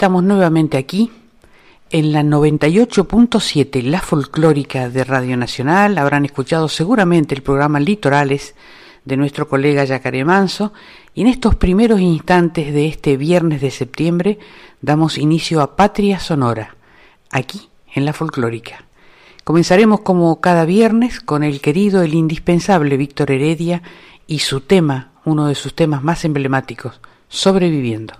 Estamos nuevamente aquí en la 98.7, la folclórica de Radio Nacional. Habrán escuchado seguramente el programa Litorales de nuestro colega Yacaré Manso. Y en estos primeros instantes de este viernes de septiembre damos inicio a Patria Sonora, aquí en la folclórica. Comenzaremos como cada viernes con el querido, el indispensable Víctor Heredia y su tema, uno de sus temas más emblemáticos, Sobreviviendo.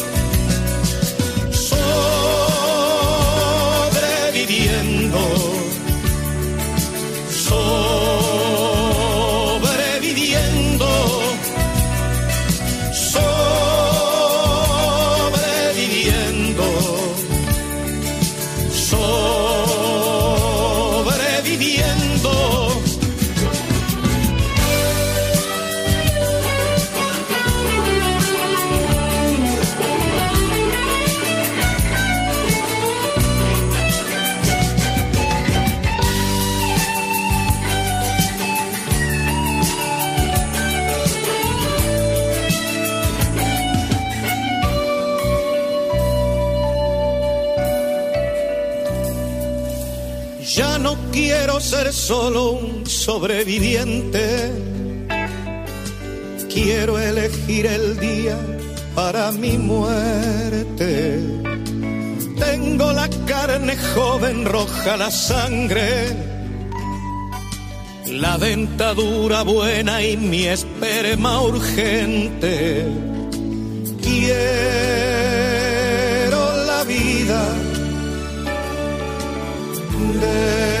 viviendo. no solo un sobreviviente. Quiero elegir el día para mi muerte. Tengo la carne joven, roja la sangre, la dentadura buena y mi esperma urgente. Quiero la vida de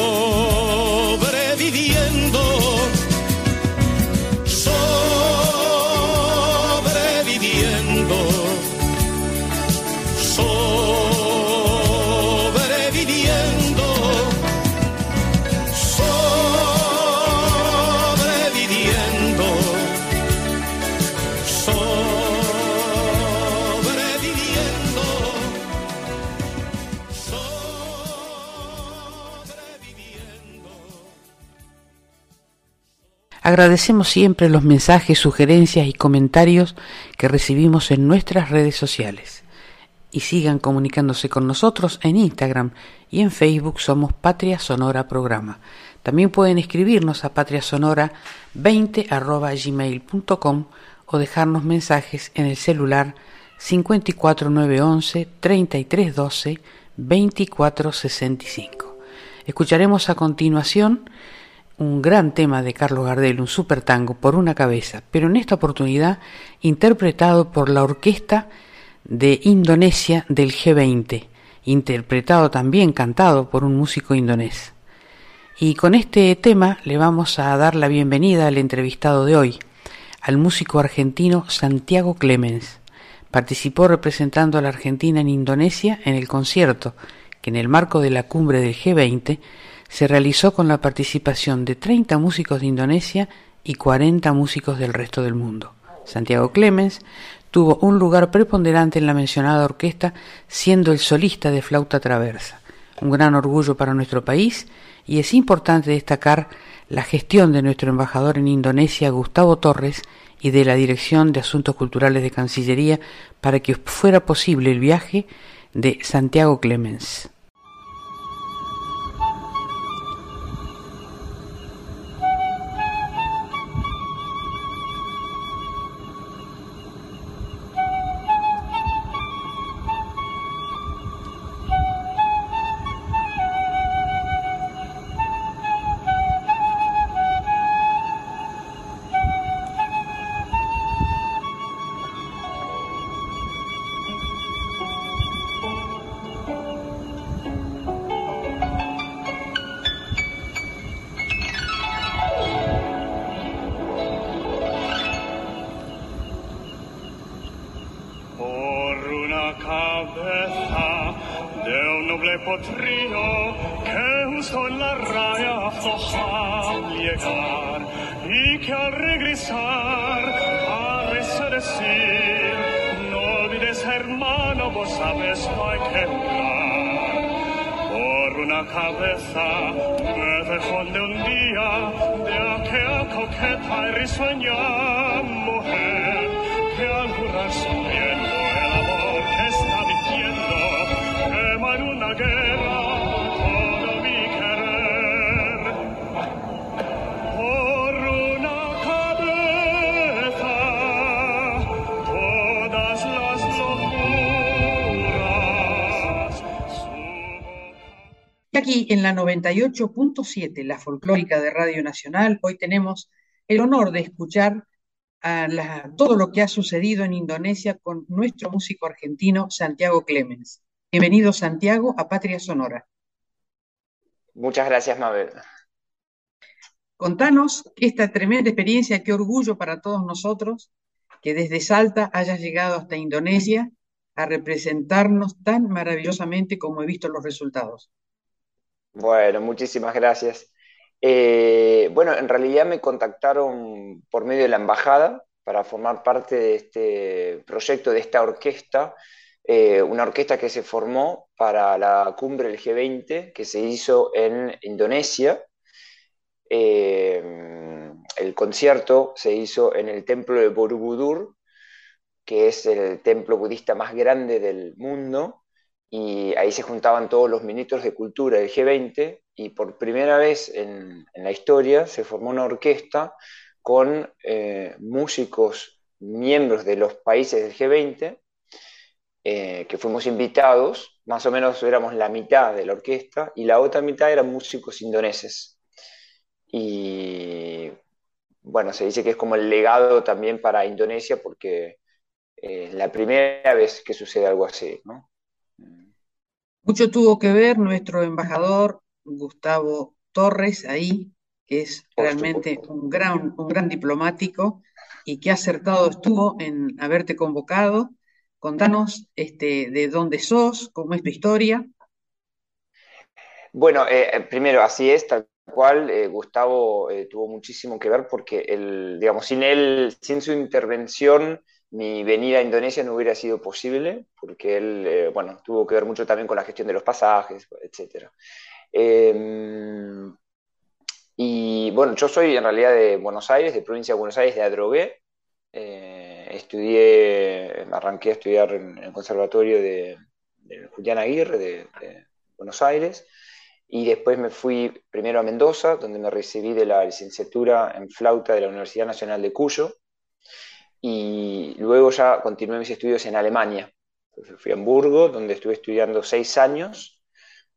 Agradecemos siempre los mensajes, sugerencias y comentarios que recibimos en nuestras redes sociales. Y sigan comunicándose con nosotros en Instagram y en Facebook somos Patria Sonora Programa. También pueden escribirnos a patriasonora20 o dejarnos mensajes en el celular 54911 3312 2465. Escucharemos a continuación un gran tema de Carlos Gardel, un super tango, por una cabeza, pero en esta oportunidad interpretado por la orquesta de Indonesia del G20, interpretado también, cantado por un músico indonés. Y con este tema le vamos a dar la bienvenida al entrevistado de hoy, al músico argentino Santiago Clemens. Participó representando a la Argentina en Indonesia en el concierto que en el marco de la cumbre del G20 se realizó con la participación de 30 músicos de Indonesia y 40 músicos del resto del mundo. Santiago Clemens tuvo un lugar preponderante en la mencionada orquesta, siendo el solista de flauta traversa. Un gran orgullo para nuestro país y es importante destacar la gestión de nuestro embajador en Indonesia, Gustavo Torres, y de la Dirección de Asuntos Culturales de Cancillería para que fuera posible el viaje de Santiago Clemens. 98.7, la folclórica de Radio Nacional, hoy tenemos el honor de escuchar a todo lo que ha sucedido en Indonesia con nuestro músico argentino Santiago Clemens. Bienvenido Santiago a Patria Sonora. Muchas gracias Mabel. Contanos esta tremenda experiencia, qué orgullo para todos nosotros que desde Salta hayas llegado hasta Indonesia a representarnos tan maravillosamente como he visto los resultados. Bueno, muchísimas gracias. Eh, bueno, en realidad me contactaron por medio de la embajada para formar parte de este proyecto, de esta orquesta, eh, una orquesta que se formó para la cumbre del G20 que se hizo en Indonesia. Eh, el concierto se hizo en el templo de Borobudur, que es el templo budista más grande del mundo, y ahí se juntaban todos los ministros de cultura del G20, y por primera vez en, la historia se formó una orquesta con eh, músicos miembros de los países del G20, eh, que fuimos invitados, más o menos éramos la mitad de la orquesta, y la otra mitad eran músicos indoneses. Y bueno, se dice que es como el legado también para Indonesia porque eh, es la primera vez que sucede algo así, ¿no? Mucho tuvo que ver nuestro embajador Gustavo Torres ahí, que es realmente un gran, un gran diplomático y que acertado estuvo en haberte convocado. Contanos este, de dónde sos, cómo es tu historia. Bueno, eh, primero, así es, tal cual eh, Gustavo eh, tuvo muchísimo que ver porque, el, digamos, sin él, sin su intervención, mi venida a Indonesia no hubiera sido posible, porque él, eh, bueno, tuvo que ver mucho también con la gestión de los pasajes, etc. Em, y bueno, yo soy en realidad de Buenos Aires, de provincia de Buenos Aires, de Adrogué. estudié, me arranqué a estudiar en, el conservatorio de, Julián Aguirre de Buenos Aires. Y después me fui primero a Mendoza, donde me recibí de la licenciatura en flauta de la Universidad Nacional de Cuyo. Y luego ya continué mis estudios en Alemania. fui a Hamburgo, donde estuve estudiando seis años,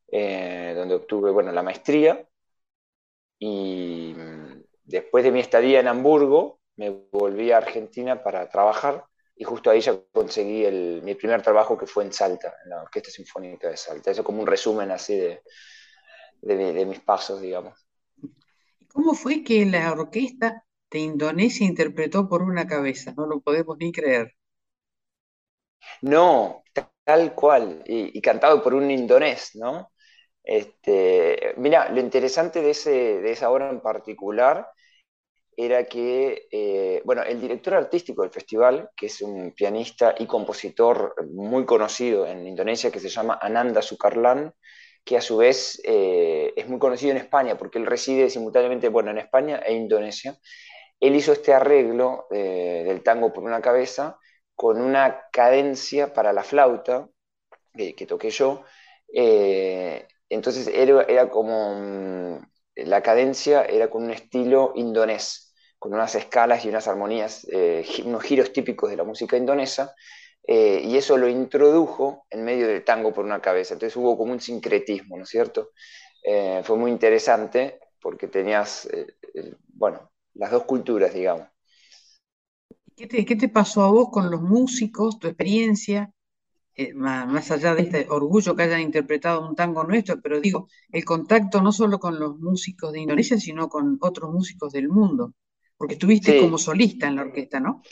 eh, donde obtuve bueno, la maestría. Y mm, después de mi estadía en Hamburgo, me volví a Argentina para trabajar y justo ahí ya conseguí el, mi primer trabajo que fue en Salta, en la Orquesta Sinfónica de Salta. Eso como un resumen así de, de, mis pasos, digamos. ¿Cómo fue que la orquesta de Indonesia interpretó por una cabeza? No lo podemos ni creer. No, tal cual, y, cantado por un indonés, ¿no? Este, mira, lo interesante de, ese, de esa obra en particular era que, eh, bueno, el director artístico del festival, que es un pianista y compositor muy conocido en Indonesia, que se llama Ananda Sukarlan, que a su vez eh, es muy conocido en España, porque él reside simultáneamente, bueno, en España e Indonesia. Él hizo este arreglo eh, del tango por una cabeza con una cadencia para la flauta, que toqué yo. Eh, entonces era, como, mm, la cadencia era con un estilo indonés, con unas escalas y unas armonías, unos giros típicos de la música indonesa, eh, y eso lo introdujo en medio del tango por una cabeza. Entonces hubo como un sincretismo, ¿no es cierto? Eh, fue muy interesante porque tenías, eh, bueno, las dos culturas, digamos. ¿Qué te, ¿Qué te, pasó a vos con los músicos, tu experiencia? Más, más, allá de este orgullo que hayan interpretado un tango nuestro, pero digo, el contacto no solo con los músicos de Indonesia, sino con otros músicos del mundo. Porque estuviste como solista en la orquesta, ¿no?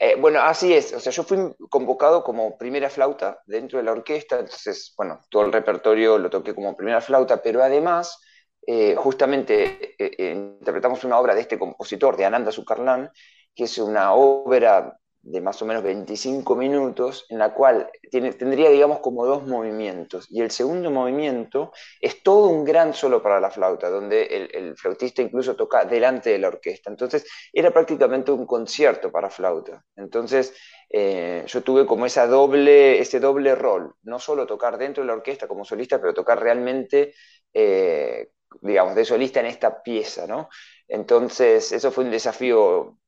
Eh, bueno, así es. O sea, yo fui convocado como primera flauta dentro de la orquesta, entonces, bueno, todo el repertorio lo toqué como primera flauta, pero además, eh, justamente eh, interpretamos una obra de este compositor, de Ananda Sukarlan, que es una obra de más o menos 25 minutos, en la cual tiene, tendría, digamos, como dos movimientos. Y el segundo movimiento es todo un gran solo para la flauta, donde el, flautista incluso toca delante de la orquesta. Entonces, era prácticamente un concierto para flauta. Entonces, eh, yo tuve como esa doble, ese doble rol, no solo tocar dentro de la orquesta como solista, pero tocar realmente, eh, digamos, de solista en esta pieza, ¿no? Entonces, eso fue un desafío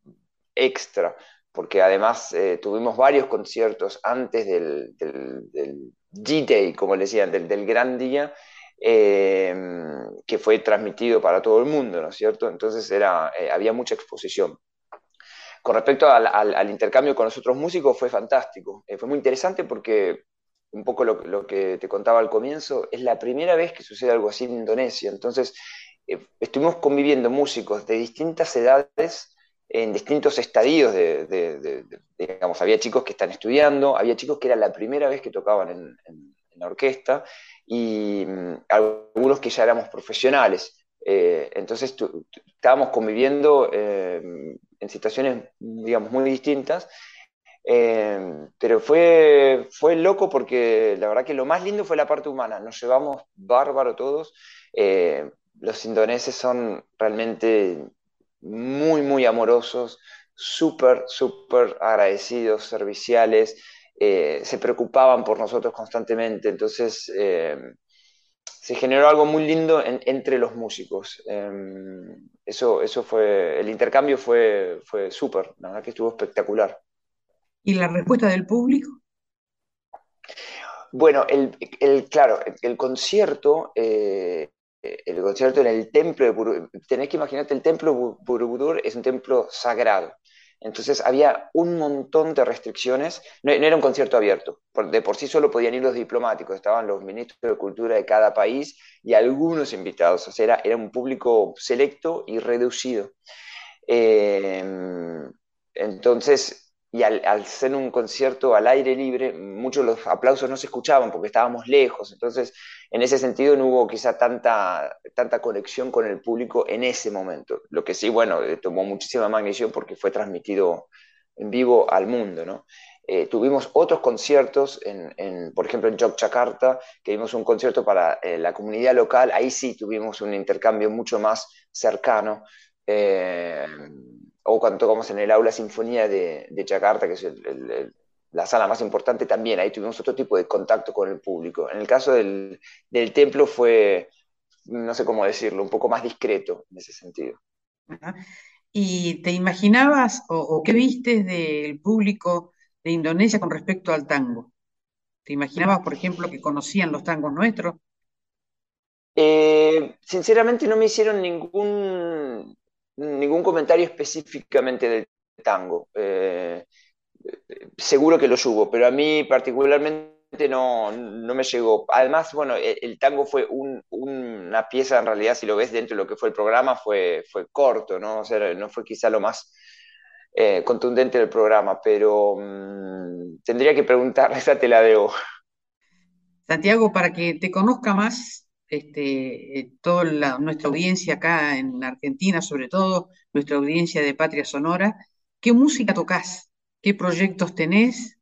extra porque además eh, tuvimos varios conciertos antes del, G-Day, como le decían, del, gran día, eh, que fue transmitido para todo el mundo, ¿no es cierto? Entonces era, eh, había mucha exposición. Con respecto al, intercambio con los otros músicos, fue fantástico. fue muy interesante porque, un poco lo, que te contaba al comienzo, es la primera vez que sucede algo así en Indonesia. Entonces, estuvimos conviviendo músicos de distintas edades en distintos estadios digamos, había chicos que están estudiando, había chicos que era la primera vez que tocaban en, la orquesta y mm, algunos que ya éramos profesionales. Eh, entonces estábamos conviviendo eh, en situaciones, digamos, muy distintas, eh, pero fue, fue loco porque la verdad que lo más lindo fue la parte humana, nos llevamos bárbaro todos. los indoneses son realmente muy, muy amorosos, súper, súper agradecidos, serviciales, eh, se preocupaban por nosotros constantemente, entonces eh, se generó algo muy lindo entre los músicos. Em, eso, eso fue, el intercambio fue, fue súper, la verdad que estuvo espectacular. ¿Y la respuesta del público? Bueno, el, claro, el, concierto eh, el concierto en el templo de Borobudur, tenés que imaginarte, el templo Borobudur es un templo sagrado. Entonces había un montón de restricciones, no, era un concierto abierto, de por sí solo podían ir los diplomáticos, estaban los ministros de cultura de cada país y algunos invitados, o sea, era, era un público selecto y reducido. Eh, entonces, y al, ser un concierto al aire libre, muchos de los aplausos no se escuchaban porque estábamos lejos, entonces en ese sentido no hubo quizá tanta, tanta conexión con el público en ese momento. Lo que sí, bueno, eh, tomó muchísima magnitud porque fue transmitido en vivo al mundo, ¿no? Eh, tuvimos otros conciertos, en, por ejemplo en Yogyakarta, que dimos un concierto para eh, la comunidad local, ahí sí tuvimos un intercambio mucho más cercano o cuando tocamos en el aula sinfonía de, de Jakarta, que es la sala más importante, también ahí tuvimos otro tipo de contacto con el público. En el caso del, templo fue, no sé cómo decirlo, un poco más discreto en ese sentido. ¿Y te imaginabas o, qué viste del público de Indonesia con respecto al tango? ¿Te imaginabas, por ejemplo, que conocían los tangos nuestros? Eh, sinceramente no me hicieron ningún ningún comentario específicamente del tango. Eh, seguro que lo hubo, pero a mí particularmente no, me llegó. Además, bueno, el, tango fue una pieza, en realidad, si lo ves dentro de lo que fue el programa, fue, fue corto, ¿no? O sea, no fue quizá lo más eh, contundente del programa, pero mm, tendría que preguntar, esa te la debo. Santiago, para que te conozca más, este, eh, toda nuestra audiencia acá en Argentina, sobre todo nuestra audiencia de Patria Sonora, ¿qué música tocas? ¿Qué proyectos tenés?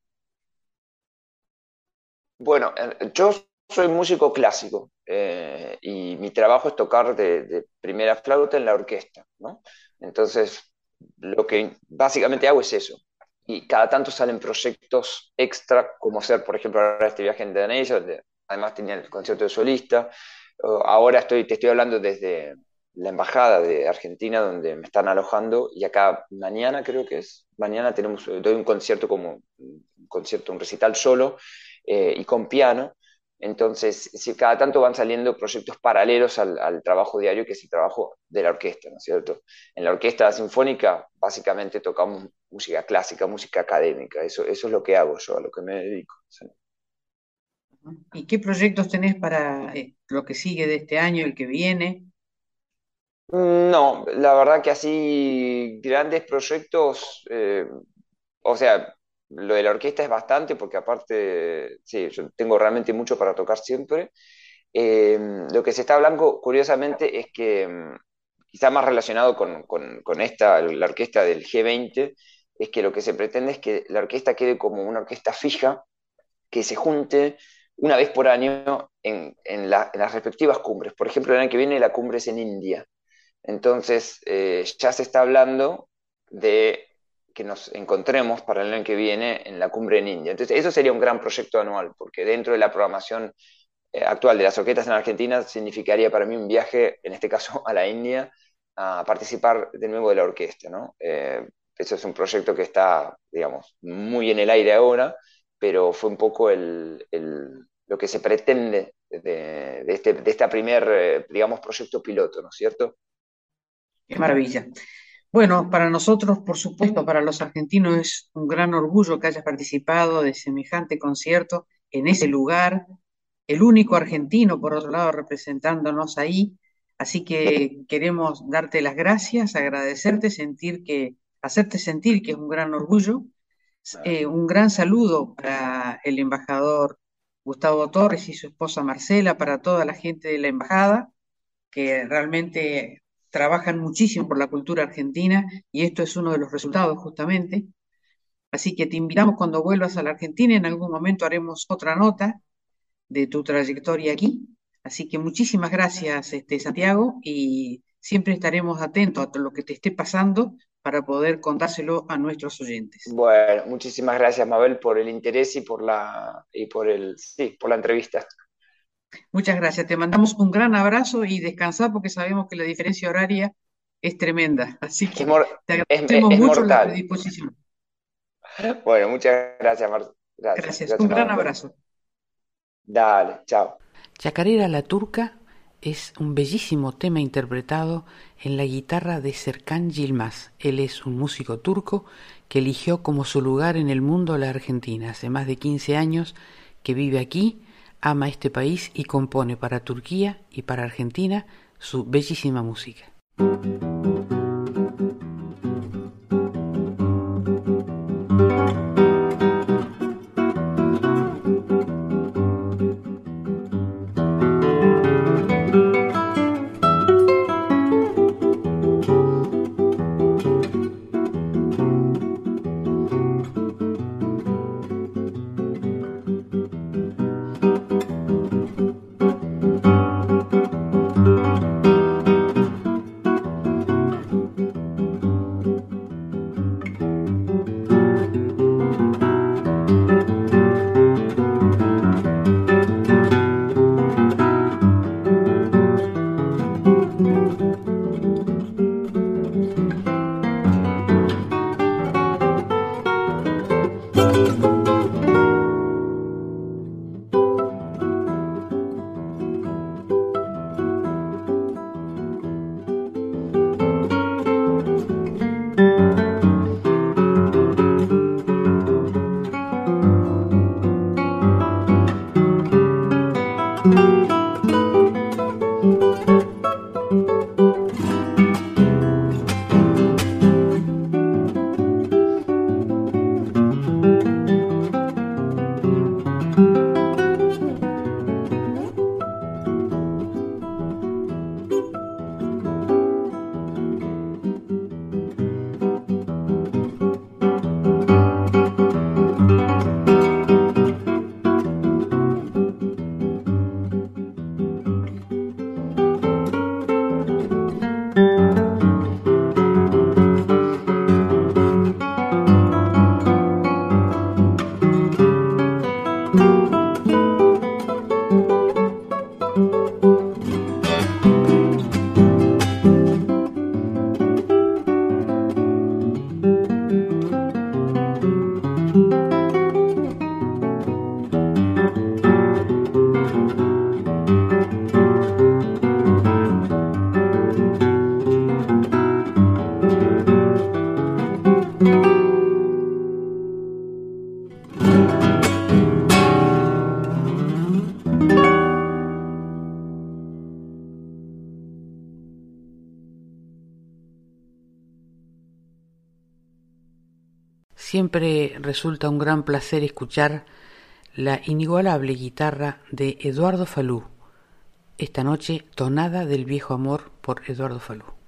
Bueno, eh, yo soy músico clásico eh, y mi trabajo es tocar de, primera flauta en la orquesta, ¿no? Entonces, lo que básicamente hago es eso. Y cada tanto salen proyectos extra, como ser, por ejemplo, ahora este viaje en Indonesia, donde además tenía el concierto de solista, ahora estoy, te estoy hablando desde la embajada de Argentina donde me están alojando y acá mañana creo que es, mañana tenemos, doy un concierto como un concierto, un recital solo eh, y con piano. Entonces, si cada tanto van saliendo proyectos paralelos al, trabajo diario, que es el trabajo de la orquesta, ¿no es cierto? En la orquesta sinfónica, básicamente tocamos música clásica, música académica, eso, eso es lo que hago yo, a lo que me dedico. ¿Y qué proyectos tenés para eh, lo que sigue de este año, el que viene? No, la verdad que así grandes proyectos, eh, o sea, lo de la orquesta es bastante porque aparte, sí, yo tengo realmente mucho para tocar siempre. Em, lo que se está hablando, curiosamente, es que em, quizá más relacionado con, con, esta, la orquesta del G20, es que lo que se pretende es que la orquesta quede como una orquesta fija, que se junte una vez por año en, las respectivas cumbres. Por ejemplo, el año que viene la cumbre es en India. Entonces, eh, ya se está hablando de que nos encontremos para el año que viene en la cumbre en India. Entonces, eso sería un gran proyecto anual, porque dentro de la programación eh, actual de las orquestas en Argentina significaría para mí un viaje, en este caso a la India, a participar de nuevo de la orquesta. ¿no? Eh, eso es un proyecto que está, digamos, muy en el aire ahora, pero fue un poco el, lo que se pretende de, este, de esta primer, eh, digamos, proyecto piloto, ¿no es cierto? Qué maravilla. Bueno, para nosotros, por supuesto, para los argentinos es un gran orgullo que hayas participado de semejante concierto en ese lugar, el único argentino, por otro lado, representándonos ahí. Así que queremos darte las gracias, agradecerte, sentir que hacerte sentir que es un gran orgullo. Eh, un gran saludo para el embajador Gustavo Torres y su esposa Marcela, para toda la gente de la embajada, que realmente trabajan muchísimo por la cultura argentina y esto es uno de los resultados justamente. Así que te invitamos cuando vuelvas a la Argentina, en algún momento haremos otra nota de tu trayectoria aquí. Así que muchísimas gracias, este, Santiago, y siempre estaremos atentos a lo que te esté pasando para poder contárselo a nuestros oyentes. Bueno, muchísimas gracias, Mabel, por el interés y por la, y por el, sí, por la entrevista. Muchas gracias. Te mandamos un gran abrazo y descansa porque sabemos que la diferencia horaria es tremenda. Así que te agradecemos mucho la predisposición. Bueno, muchas gracias, Marta. Gracias. Un gran abrazo. Dale, chao. Chacarera la Turca es un bellísimo tema interpretado en la guitarra de Serkan Yilmaz. Él es un músico turco que eligió como su lugar en el mundo la Argentina. Hace más de 15 años que vive aquí, ama este país y compone para Turquía y para Argentina su bellísima música. Siempre resulta un gran placer escuchar la inigualable guitarra de Eduardo Falú. Esta noche, Tonada del Viejo Amor por Eduardo Falú.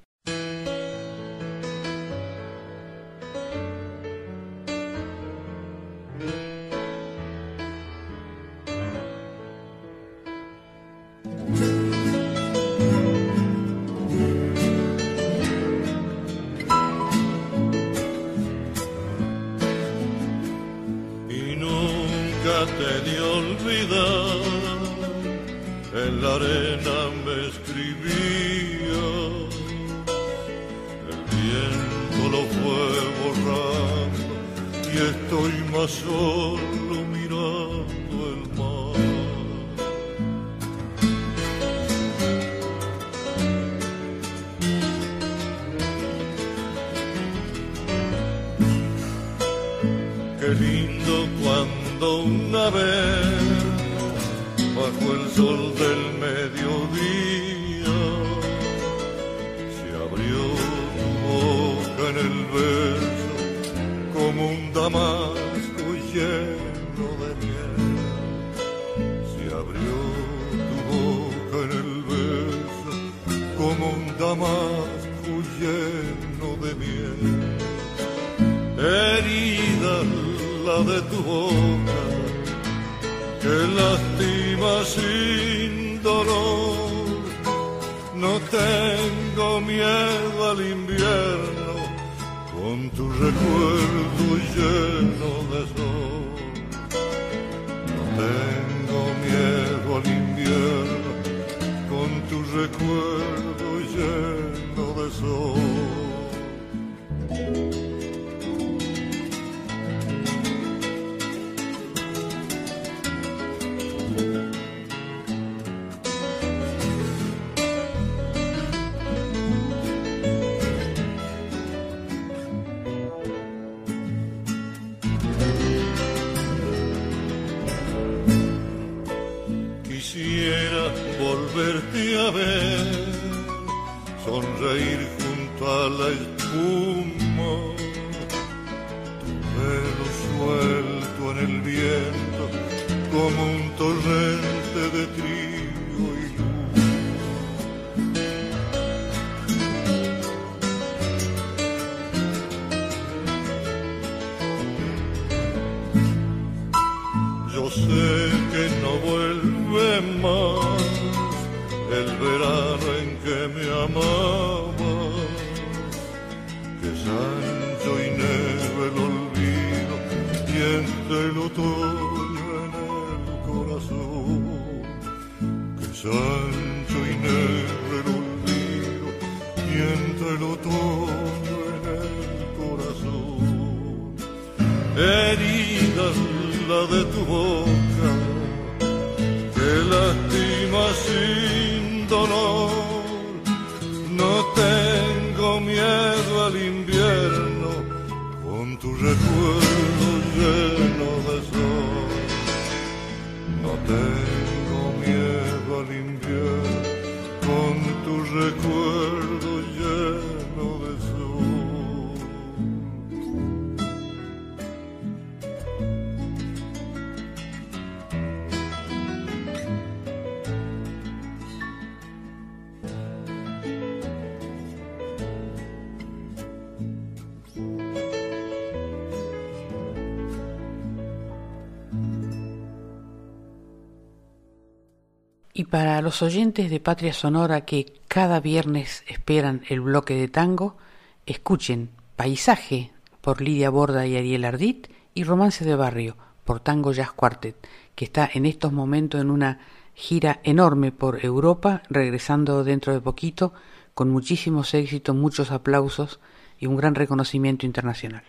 Para los oyentes de Patria Sonora que cada viernes esperan el bloque de tango, escuchen Paisaje por Lidia Borda y Ariel Ardit y Romance de Barrio por Tango Jazz Quartet, que está en estos momentos en una gira enorme por Europa, regresando dentro de poquito con muchísimos éxitos, muchos aplausos y un gran reconocimiento internacional.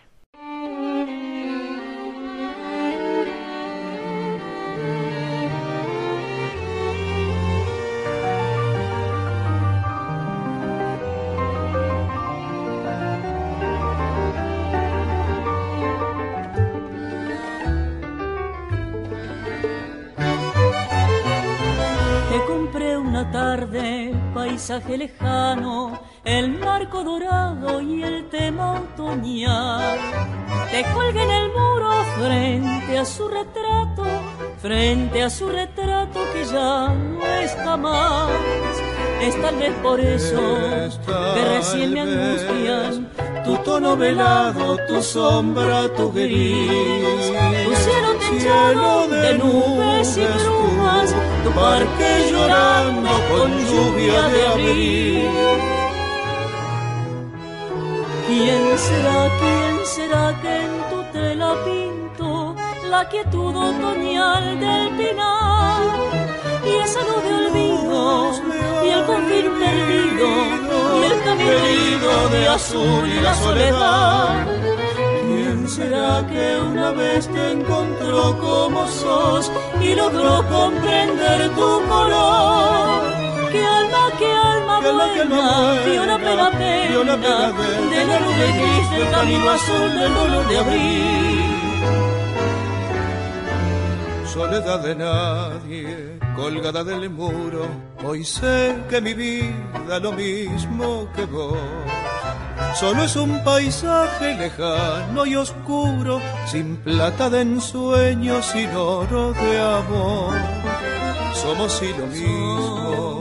Paisaje lejano, el marco dorado y el tema otoñal. Te colgué en el muro frente a su retrato, frente a su retrato que ya no está más. Es tal vez por eso que recién me angustian tu tono velado, tu sombra, tu gris, tu cielo techado de nubes y brumas, tu parque llorando con lluvia de abril. ¿Quién será, quién será que en tu tela pinto la quietud otoñal del pinar? Y esa luz de olvido, y el confín perdido, y el camino de azul y la soledad. ¿Quién será que una vez te encontró como sos y logró comprender tu color? ¿Qué alma, qué alma buena la pena pena de la nube gris del camino azul del dolor de abril? Soledad de nadie, colgada del muro. Hoy sé que mi vida lo mismo que vos. Solo es un paisaje lejano y oscuro, sin plata de ensueño, sin oro de amor. Somos y lo mismo,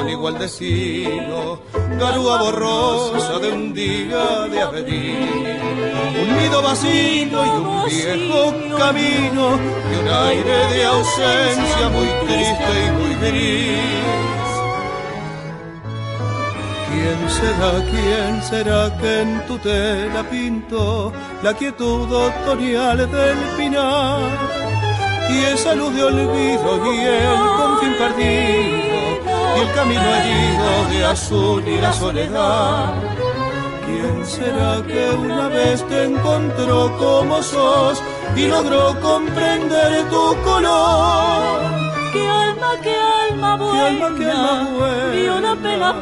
con igual destino, garúa borrosa de un día de avenir. Un nido vacío y un viejo camino, y un aire de ausencia muy triste y muy gris ¿Quién será, quién será que en tu tela pintó la quietud otoñal del pinar? Y esa luz de olvido y el confín perdido y el camino herido de azul y la soledad. ¿Quién será que una vez te encontró como sos y logró comprender tu color? ¿Qué alma, qué alma buena, qué alma, buena vio la pena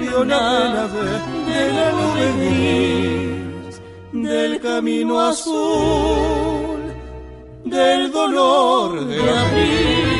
vio la pena de, de la nube gris, del camino azul, del dolor de abril.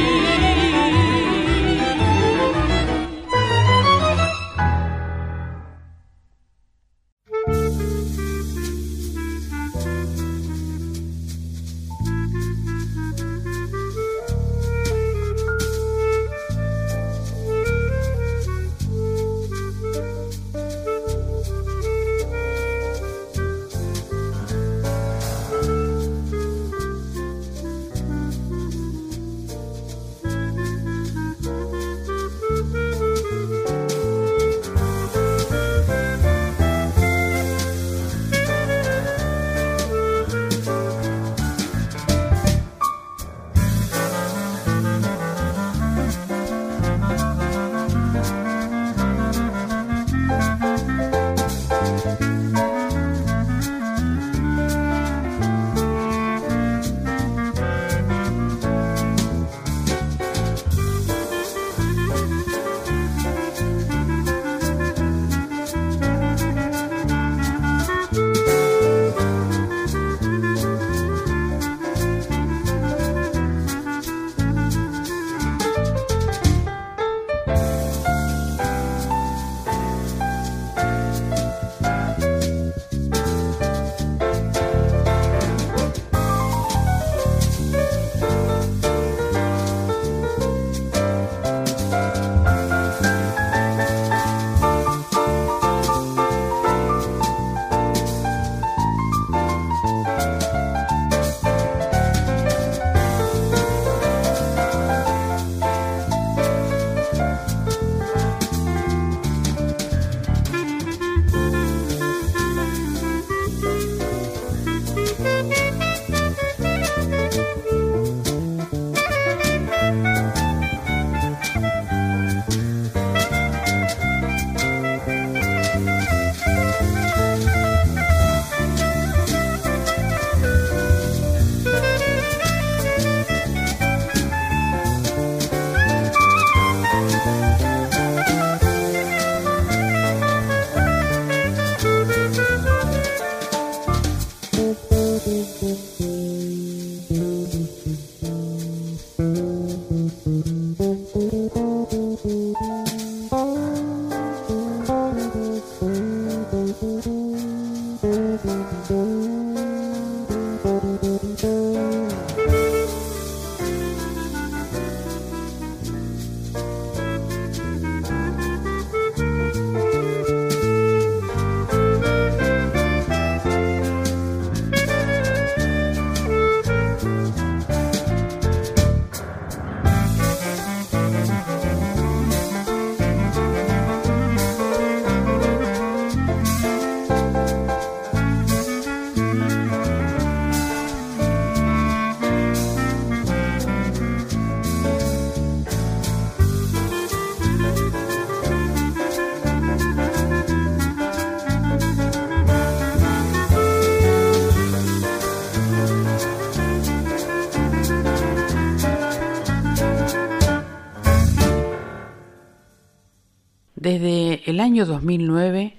Año 2009,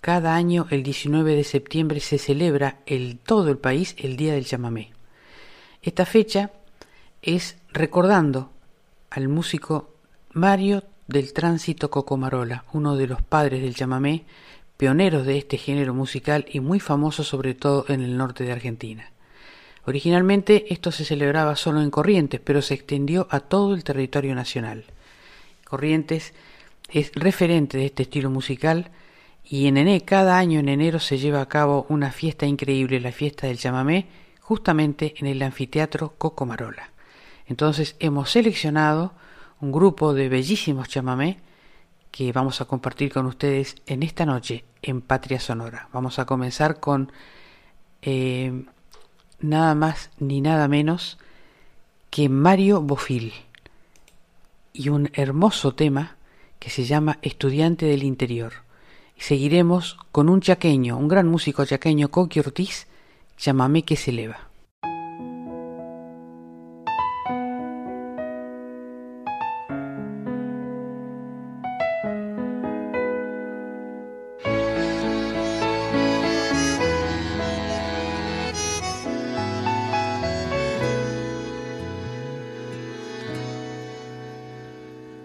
cada año el 19 de septiembre se celebra en todo el país el Día del Chamamé. Esta fecha es recordando al músico Mario del Tránsito Cocomarola, uno de los padres del chamamé, pioneros de este género musical y muy famosos sobre todo en el norte de Argentina. Originalmente esto se celebraba solo en Corrientes, pero se extendió a todo el territorio nacional. Corrientes es referente de este estilo musical y en enero, cada año en enero se lleva a cabo una fiesta increíble, la fiesta del chamamé, justamente en el anfiteatro Cocomarola. Entonces hemos seleccionado un grupo de bellísimos chamamé que vamos a compartir con ustedes en esta noche en Patria Sonora. Vamos a comenzar con eh, nada más ni nada menos que Mario Bofil y un hermoso tema que se llama Estudiante del Interior. Seguiremos con un chaqueño, un gran músico chaqueño, Coqui Ortiz, Llámame que se eleva.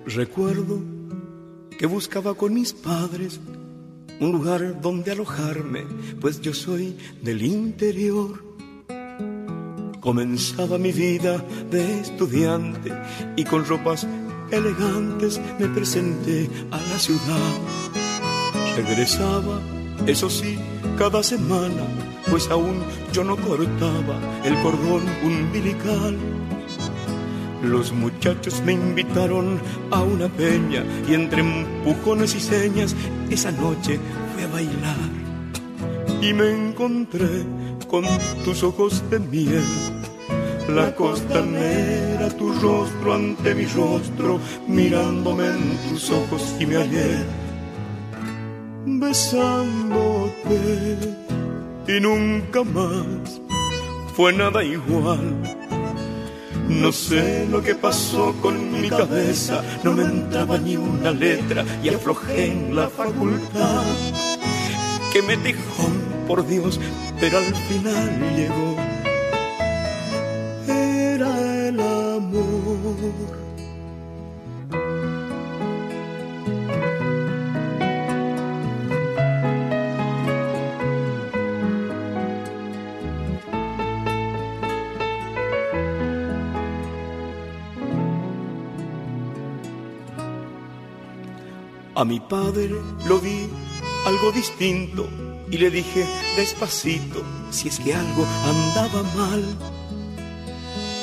Recuerdo que buscaba con mis padres un lugar donde alojarme, pues yo soy del interior. Comenzaba mi vida de estudiante y con ropas elegantes me presenté a la ciudad. Regresaba, eso sí, cada semana, pues aún yo no cortaba el cordón umbilical los muchachos me invitaron a una peña y entre empujones y señas esa noche fui a bailar. Y me encontré con tus ojos de miel, la costanera, tu rostro ante mi rostro, mirándome en tus ojos y me hallé. Besándote y nunca más fue nada igual no sé lo que pasó con mi cabeza, no me entraba ni una letra y aflojé en la facultad. Que me dijo, por Dios, pero al final llegó. A mi padre lo vi algo distinto y le dije despacito si es que algo andaba mal.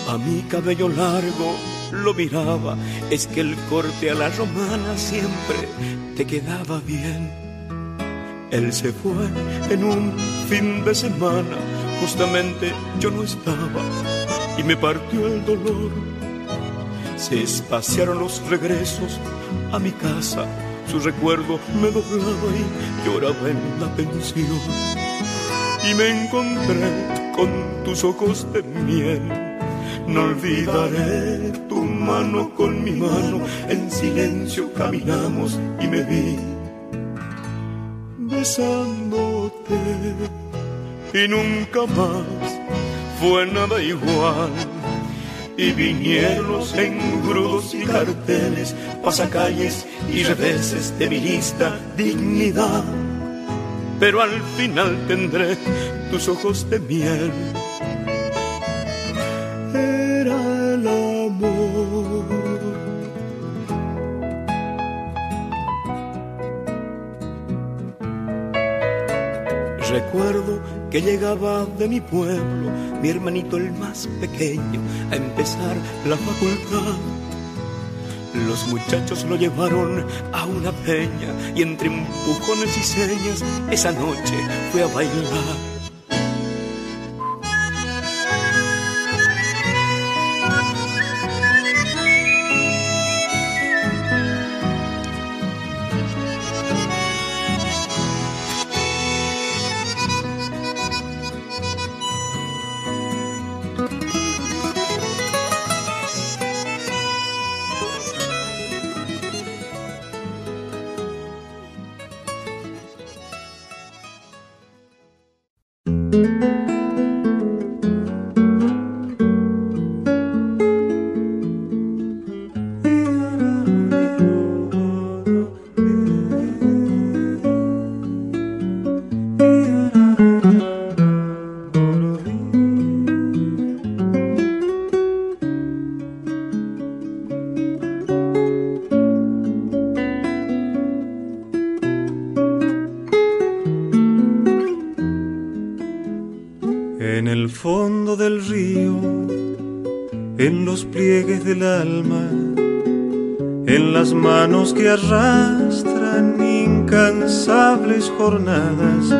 A mi cabello largo lo miraba, es que el corte a la romana siempre te quedaba bien. Él se fue en un fin de semana, justamente yo no estaba y me partió el dolor. Se espaciaron los regresos a mi casa su recuerdo me doblaba y lloraba en la pensión. Y me encontré con tus ojos de miel. No olvidaré tu mano con mi mano, en silencio caminamos y me vi besándote. Y nunca más fue nada igual y vinieron los engrudos y carteles, pasacalles y reveses de mi lista dignidad. Pero al final tendré tus ojos de miel. Que llegaba de mi pueblo, mi hermanito el más pequeño, a empezar la facultad. Los muchachos lo llevaron a una peña y entre empujones y señas esa noche fue a bailar. En el fondo del río, en los pliegues del alma, en las manos que arrastran incansables jornadas,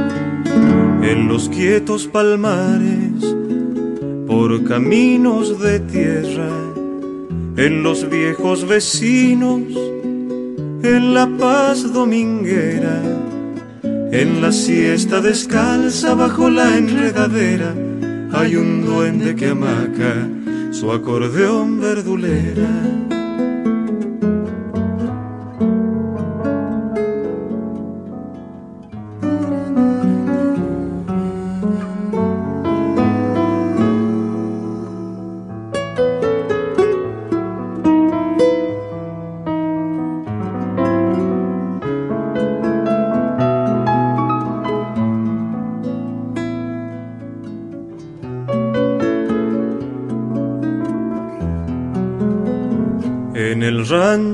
en los quietos palmares, por caminos de tierra, en los viejos vecinos, en la paz dominguera, en la siesta descalza bajo la enredadera, hay un duende que amaca su acordeón verdulera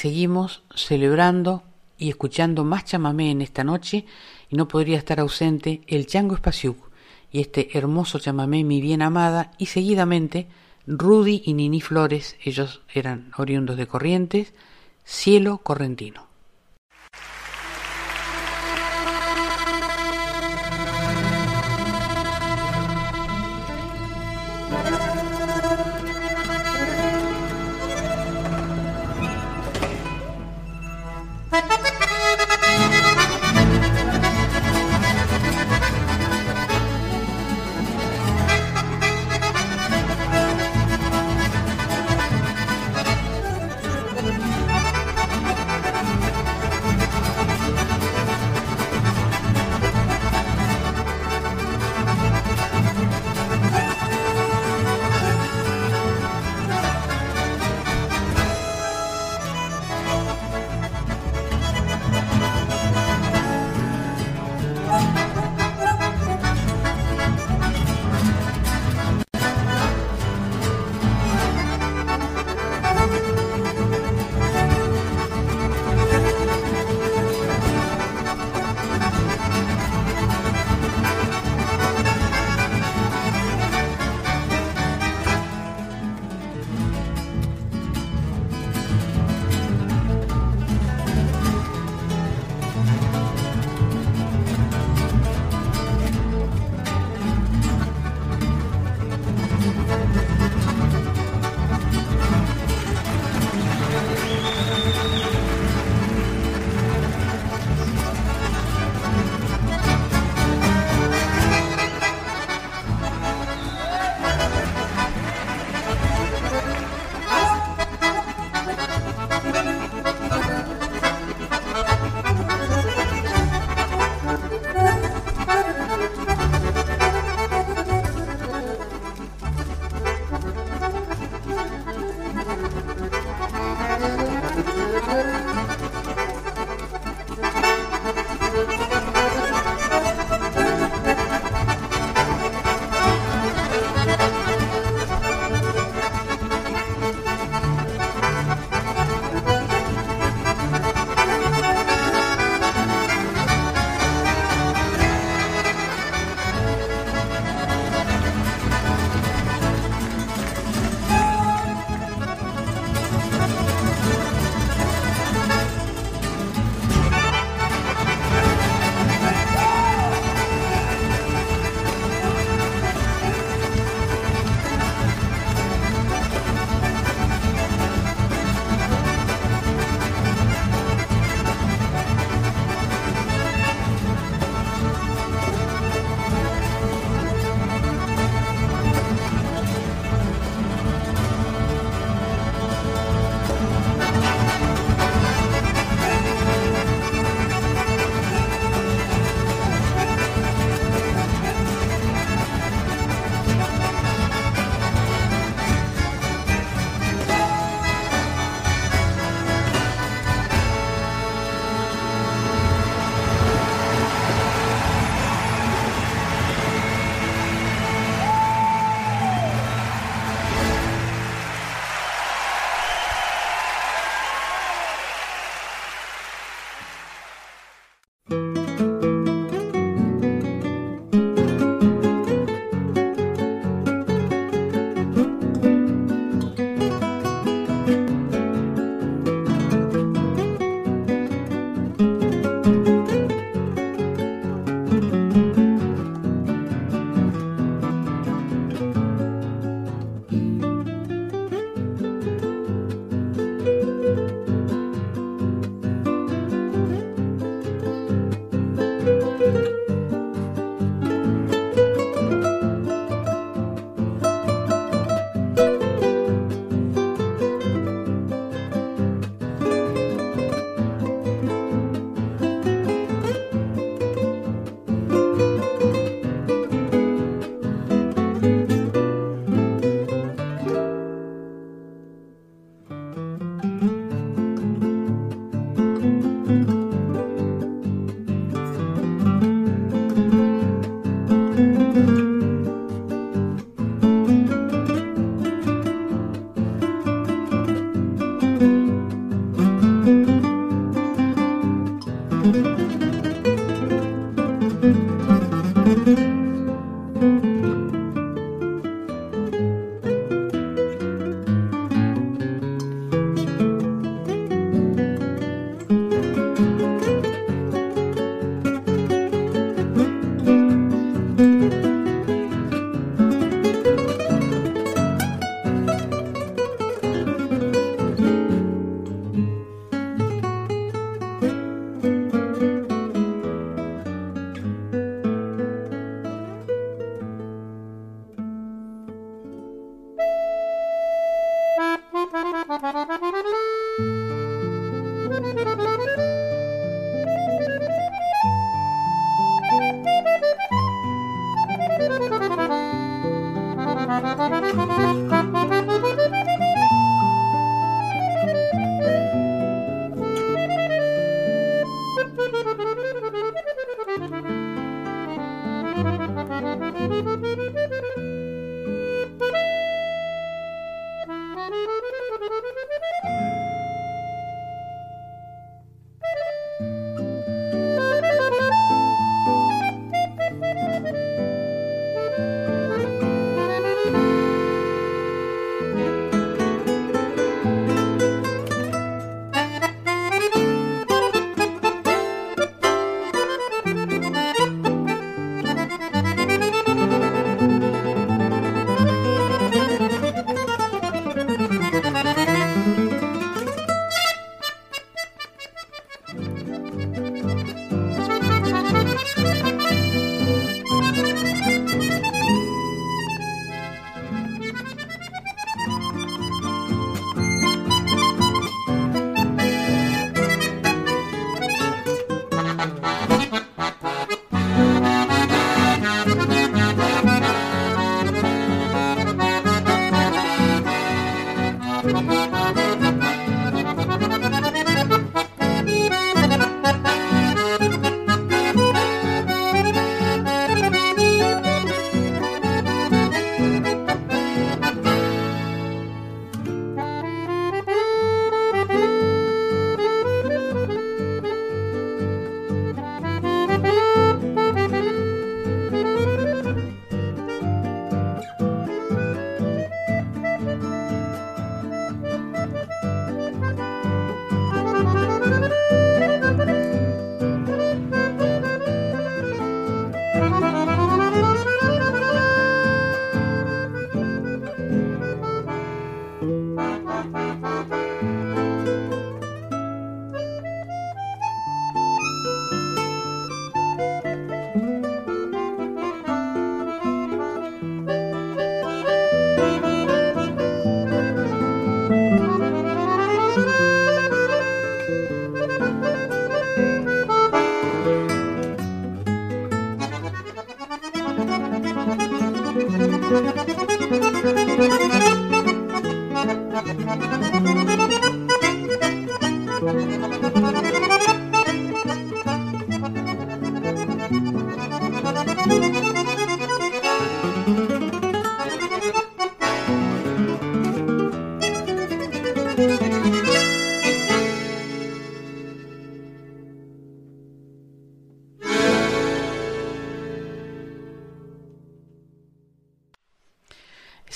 Seguimos celebrando y escuchando más chamamé en esta noche y no podría estar ausente el Chango Espaciuc y este hermoso chamamé Mi Bien Amada y seguidamente Rudy y Nini Flores, ellos eran oriundos de Corrientes, Cielo Correntino.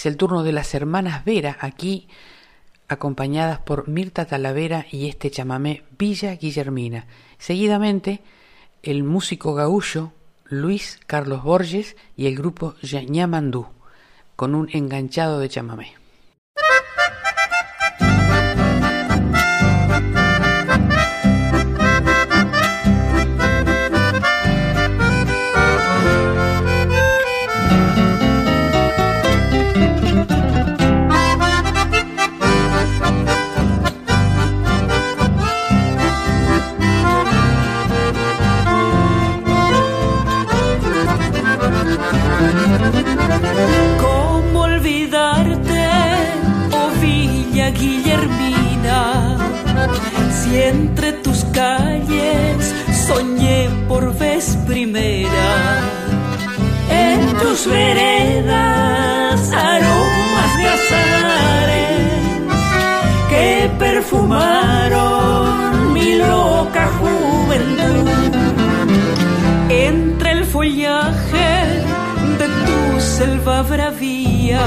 El turno de las hermanas Vera, aquí acompañadas por Mirta Talavera y este chamamé Villa Guillermina. Seguidamente, el músico gaullo Luis Carlos Borges y el grupo Ñamandú, con un enganchado de chamamé. Veredas aromas de azares que perfumaron mi loca juventud. Entre el follaje de tu selva bravía,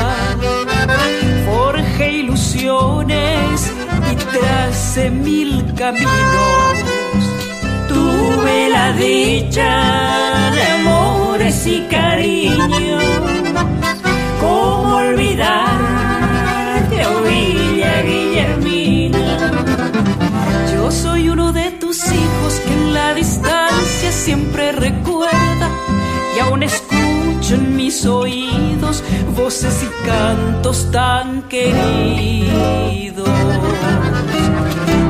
forjé ilusiones tracé mil caminos. Tuve la dicha de amor y cariño. ¿Cómo olvidarte, oh Villa Guillermina? Yo soy uno de tus hijos que en la distancia siempre recuerda y aún en mis oídos voces y cantos tan queridos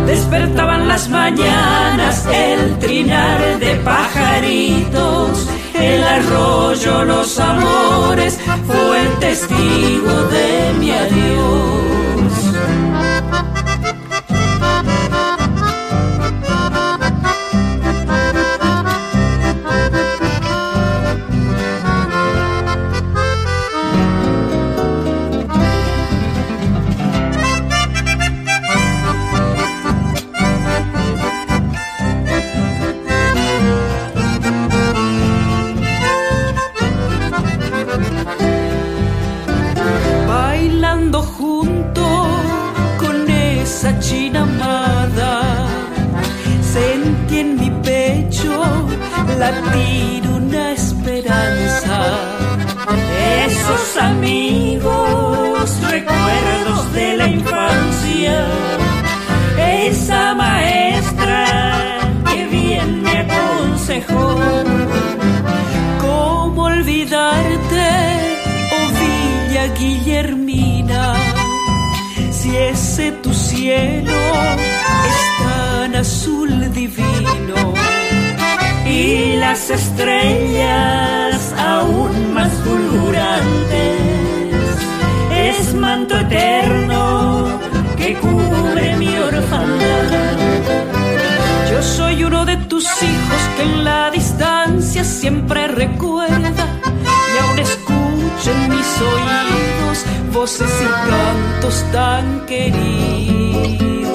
Despertaban las mañanas el trinar de pajaritos, el arroyo, los amores, fue el testigo de mi adiós. Las estrellas aún más fulgurantes. Es manto eterno que cubre mi orfandad. Yo soy uno de tus hijos que en la distancia siempre recuerda y aún escucha en mis oídos voces y cantos tan queridos.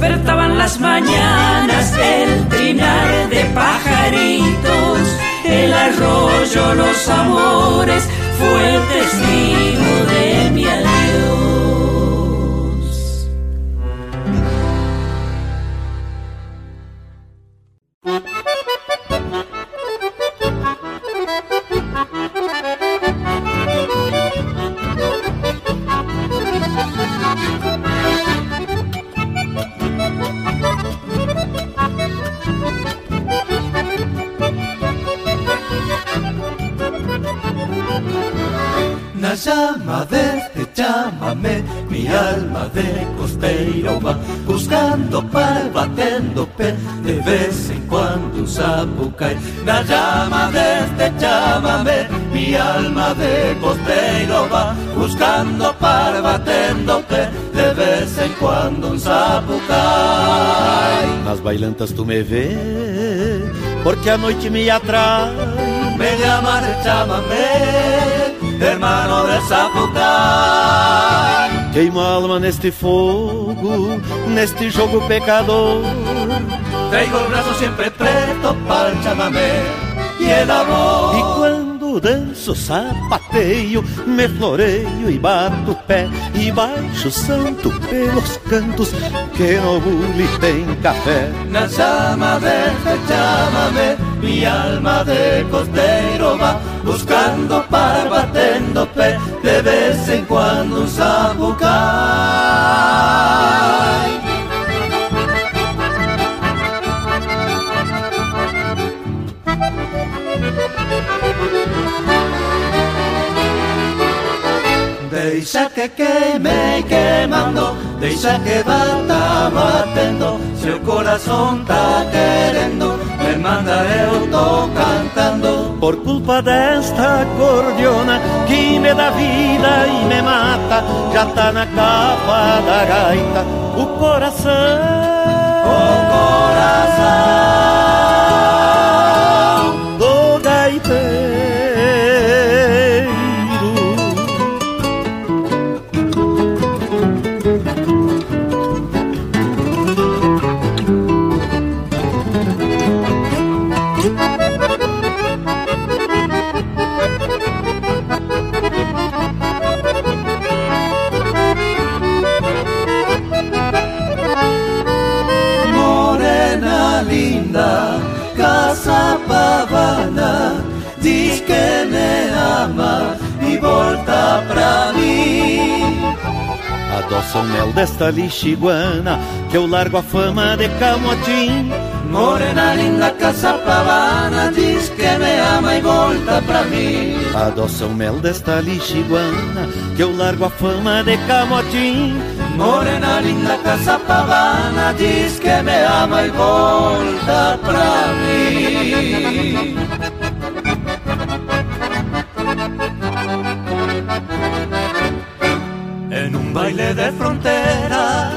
Despertaban las mañanas el trinar de pajaritos, el arroyo, los amores, fue el testigo de mi adiós. Cae. Na llama de este llámame, mi alma de costeiro va buscando par, batendo pé, de vez en cuando un sapo cae. Nas bailantas tu me vê, porque a noite me atrai. Me llama de llámame, hermano de Sapucai. Queimo a alma neste fogo, neste jogo pecador. Traigo el brazo siempre preto para el chamamé y el amor. E quando danço, sapateio, me floreio e bato pé. E baixo santo pelos cantos, que no bule tem café. Na de este llámame, mi alma de costeiro va buscando para batendo pé, de vez en cuando un sapucai. Que queme quemando, deixa que bata batendo, se o corazón tá querendo, me manda eu tô cantando. Por culpa desta acordeona que me dá vida e me mata, já tá na capa da gaita o coração. O coração desta lixiguana, que eu largo a fama de camotim. Morena linda, casa pavana, diz que me ama e volta pra mim. Adoça o mel desta lixiguana, que eu largo a fama de camotim. Morena linda casa pagana, diz que me ama y volta pra mí. Baile de frontera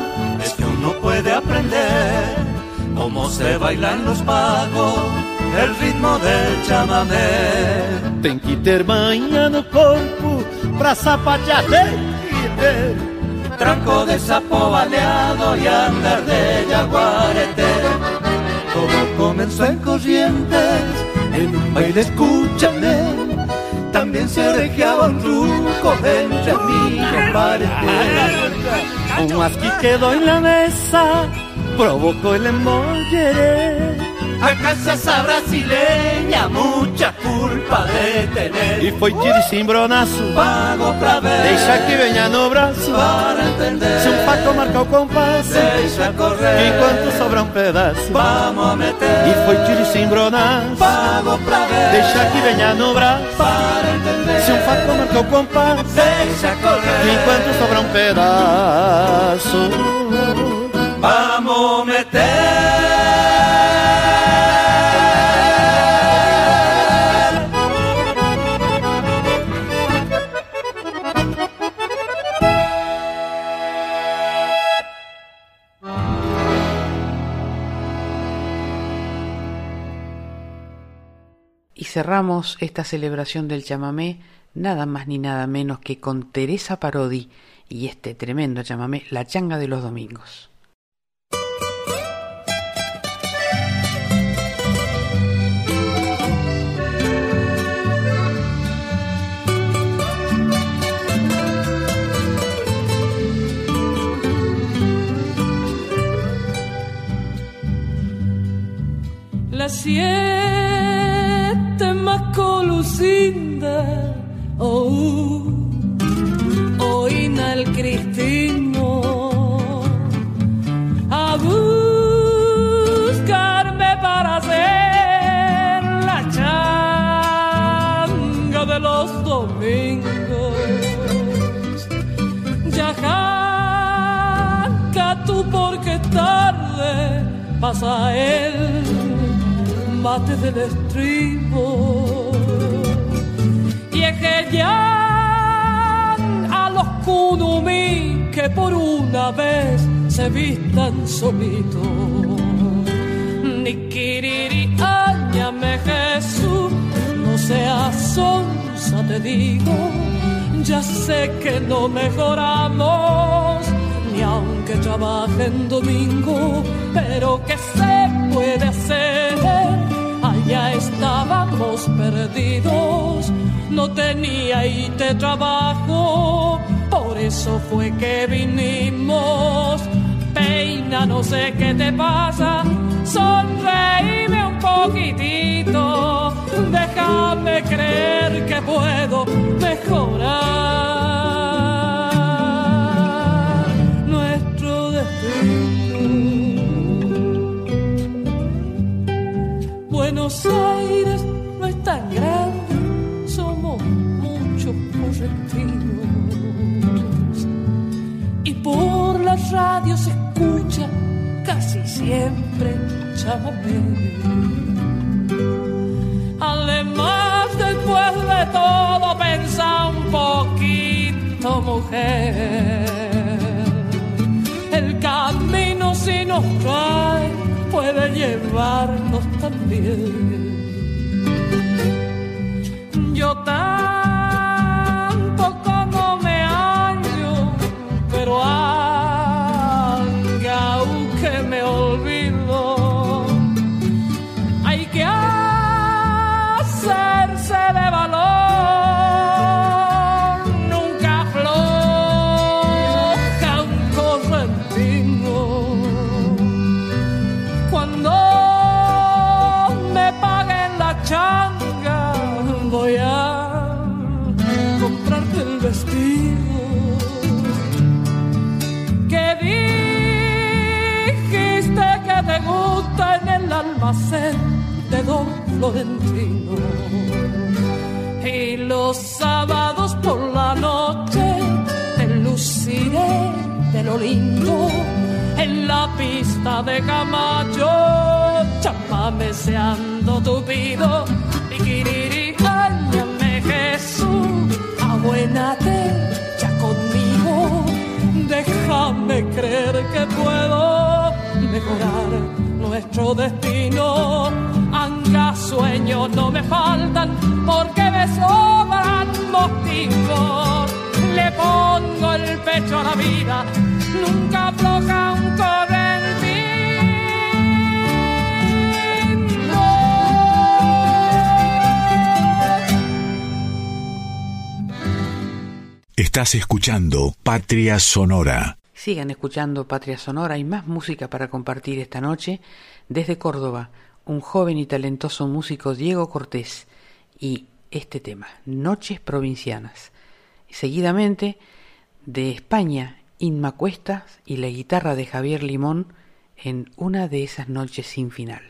es que uno puede aprender cómo se bailan los pagos, el ritmo del chamamé. Tem que ter manha no corpo pra sapatear, tem que ter. Tranco de sapo baleado y andar de jaguarete. Todo comenzó en Corrientes, en un baile escúchame. También se orejeaba un ruco entre amigos Un asqui quedó en la mesa, provocó el embollere. Casa esa brasileña, mucha culpa de tener. E foi tiro e cimbronaço, Pago pra ver, deixa que venha no braço. para entender. Se um paco marca o compasso, Deixa correr, enquanto sobra um pedaço. vamos a meter. E foi tiro e cimbronaço, Pago pra ver, deixa que venha no braço. para entender. Se um paco marca o compasso, Deixa correr, enquanto sobra um pedaço. vamos a meter. Cerramos esta celebración del chamamé nada más ni nada menos que con Teresa Parodi y este tremendo chamamé, La changa de los domingos. La siete más colucinda, oh, el cristino, a buscarme para hacer la changa de los domingos. Ya janca tú porque tarde pasa el mate del estribo. Y es que ya a los kunumi que por una vez se vistan solitos. Ni kiriri áñame Jesús no seas sonsa te digo. Ya sé que no mejoramos ni aunque trabaje en domingo pero que se puede hacer estábamos perdidos, no tenía y te trabajo, por eso fue que vinimos. Peina, no sé qué te pasa, sonreíme un poquitito, déjame creer que puedo mejorar Buenos Aires no es tan grande, somos muchos correctivos. Y por la radio se escucha casi siempre chamamé. Además, después de todo, pensa un poquito, mujer. El camino si nos trae puede llevarnos también. Yo tampoco no me hallo, pero aunque Florentino y los sábados por la noche te luciré de cielo lindo. En la pista de Camacho, chapameseando tupido, piquiriri, áñame Jesús, abuénate ya conmigo, déjame creer que puedo mejorar nuestro destino. Sueños no me faltan porque me sobran motivos. Le pongo el pecho a la vida nunca afloja un Estás escuchando Patria Sonora. Sigan escuchando Patria Sonora y más música para compartir esta noche. Desde Córdoba, un joven y talentoso músico Diego Cortés y este tema, Noches Provincianas. seguidamente, de España, Inma Cuestas y la guitarra de Javier Limón en una de esas noches sin final.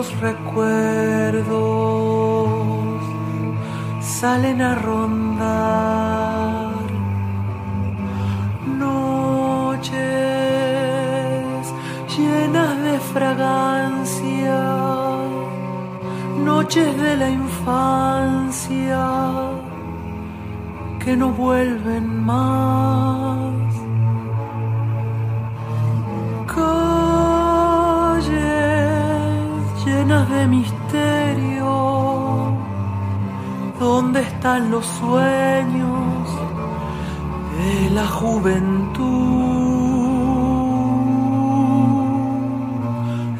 los recuerdos salen a rondar. Noches llenas de fragancia, noches de la infancia que no vuelven. ¿Dónde están los sueños de la juventud?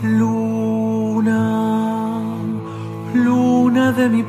Luna, luna de mi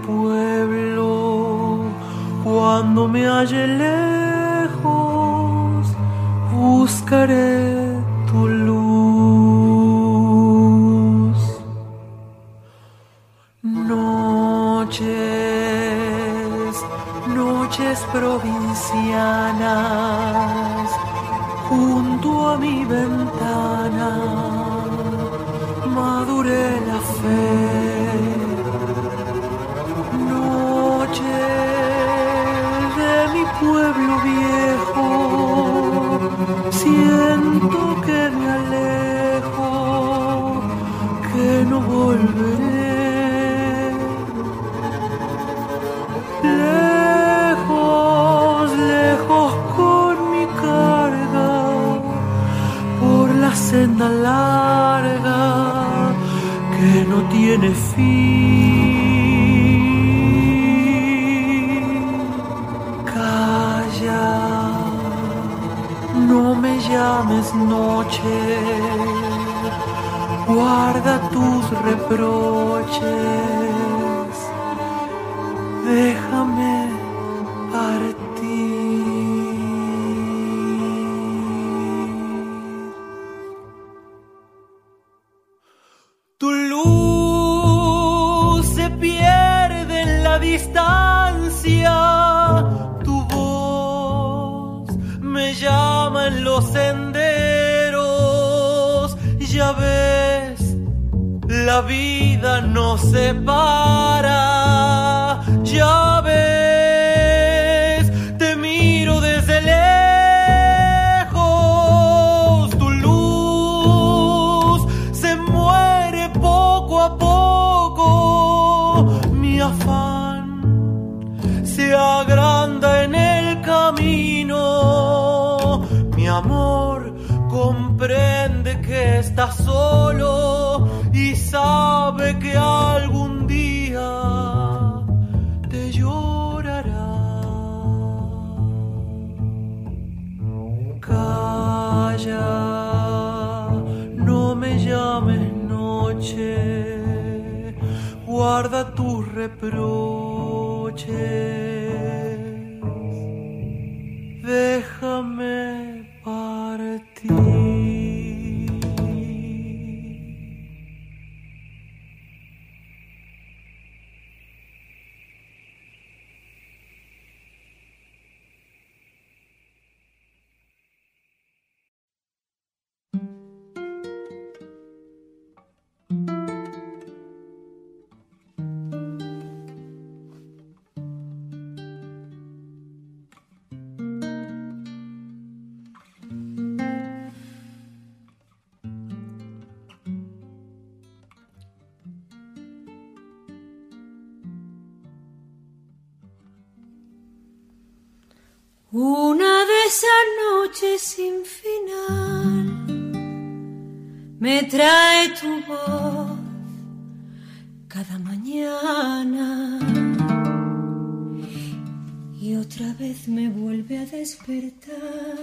vuelve a despertar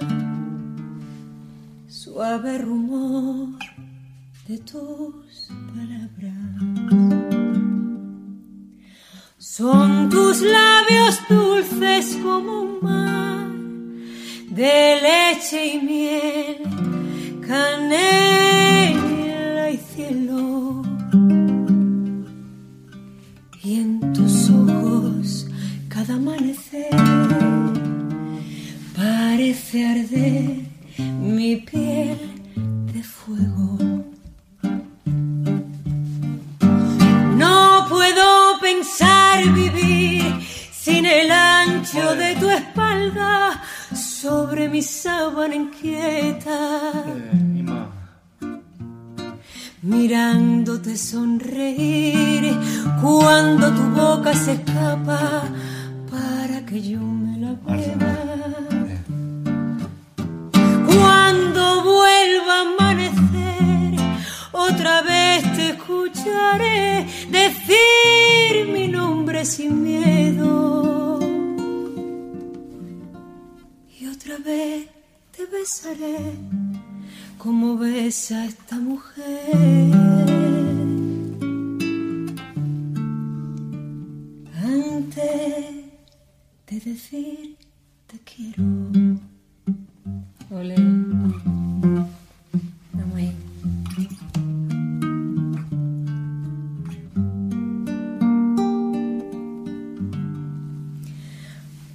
suave rumor de tus palabras. Son tus labios dulces como un mar de leche y miel, canela y cielo. Y en tus ojos cada amanecer parece arder mi piel de fuego. vivir sin el ancho de tu espalda sobre mi sábana inquieta. Mirándote sonreír cuando tu boca se escapa para que yo me la beba. Cuando vuelva a amanecer, otra vez te escucharé decir mi nombre sin miedo. Y otra vez te besaré como besa esta mujer. Antes de decir te quiero. Olé.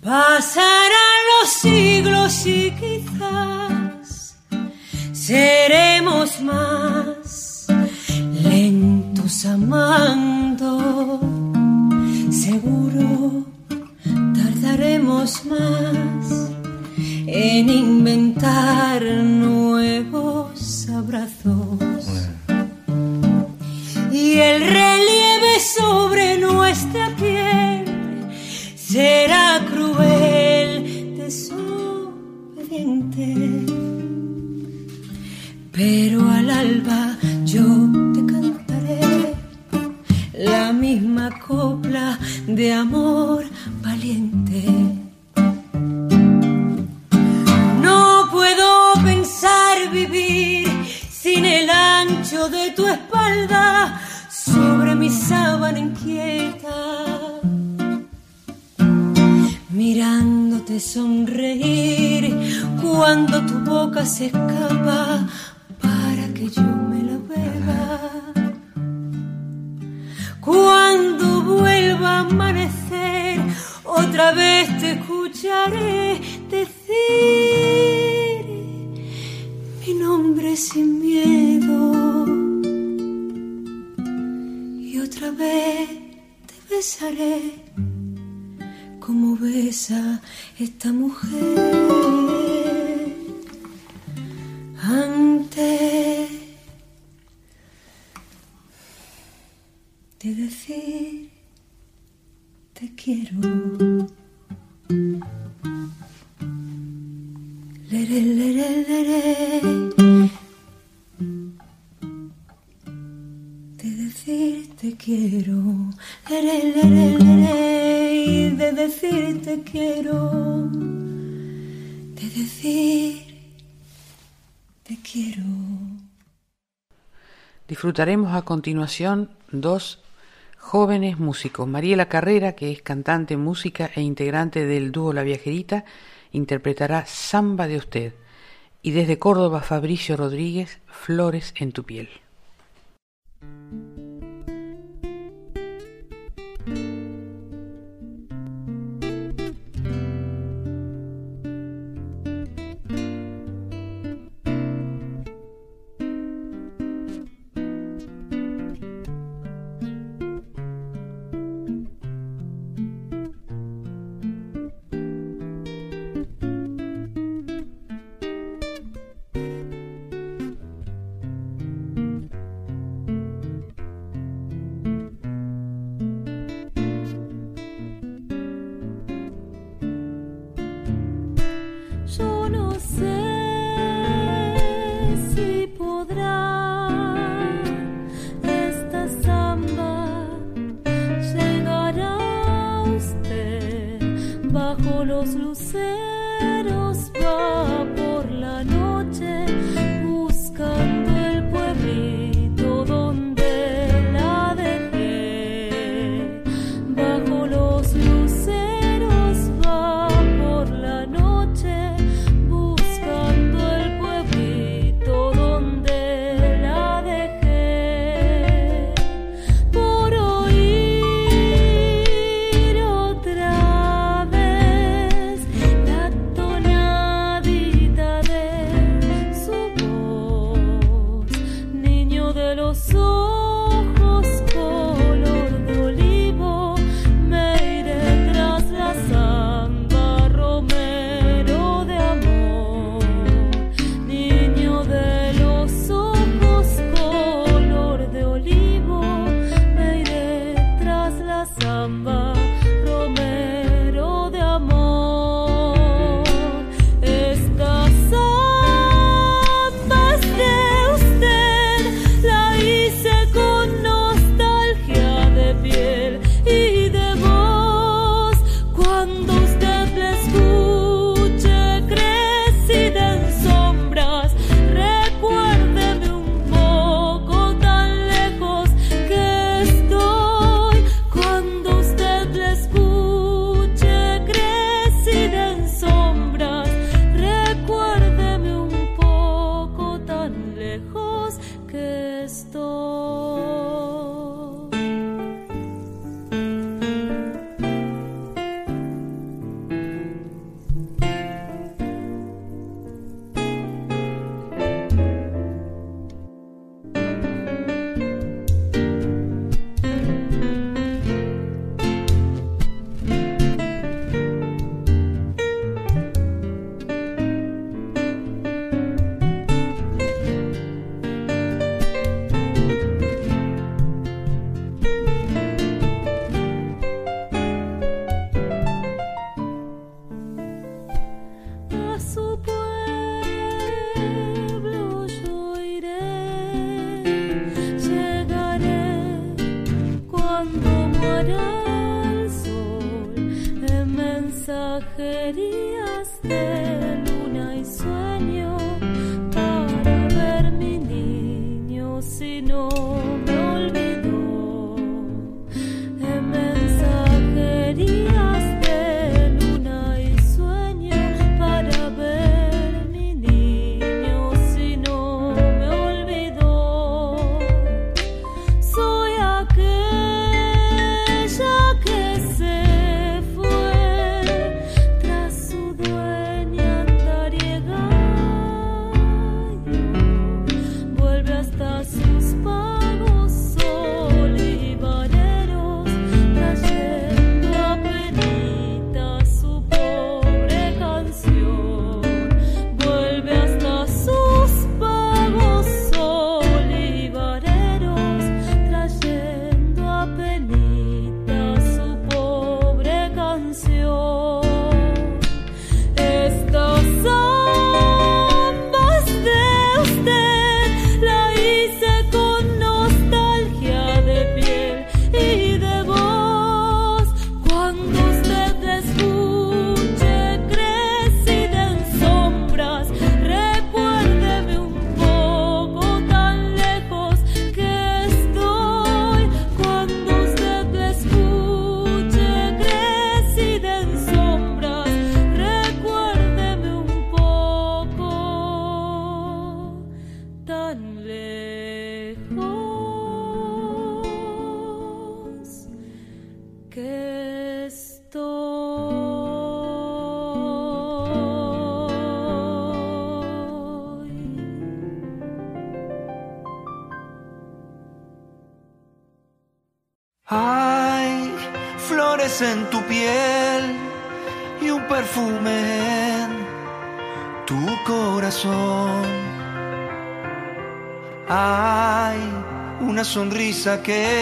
Pasarán los siglos y quizás seremos más lentos amando. Seguro tardaremos más en inventar nuevos abrazos. Y el relieve sobre nuestra piel será cruel, desobediente. Pero al alba yo te cantaré la misma copla de amor valiente. Vivir sin el ancho de tu espalda sobre mi sábana inquieta mirándote sonreír cuando tu boca se escapa para que yo me la beba. Cuando vuelva a amanecer, otra vez te escucharé decir mi nombre sin miedo. Y otra vez te besaré como besa esta mujer antes de decir te quiero. De decir te quiero. De decir te quiero. De decir te quiero. Disfrutaremos a continuación dos jóvenes músicos. Mariela Carrera, que es cantante, música e integrante del dúo La Viajerita, interpretará Samba de usted. Y desde Córdoba, Fabricio Rodríguez, Flores en tu piel. Que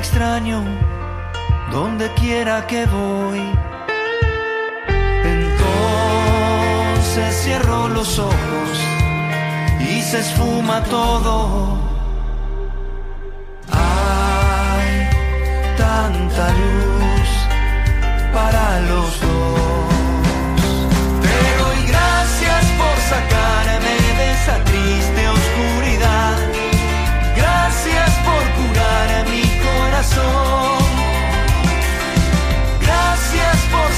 extraño donde quiera que voy. Entonces cierro los ojos y se esfuma todo. Hay tanta luz para los dos. Te doy gracias por sacarme de esa triste oscuridad. Gracias corazón.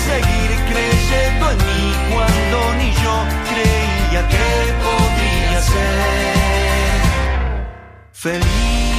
seguir creyendo en mí cuando ni yo creía que podría ser feliz.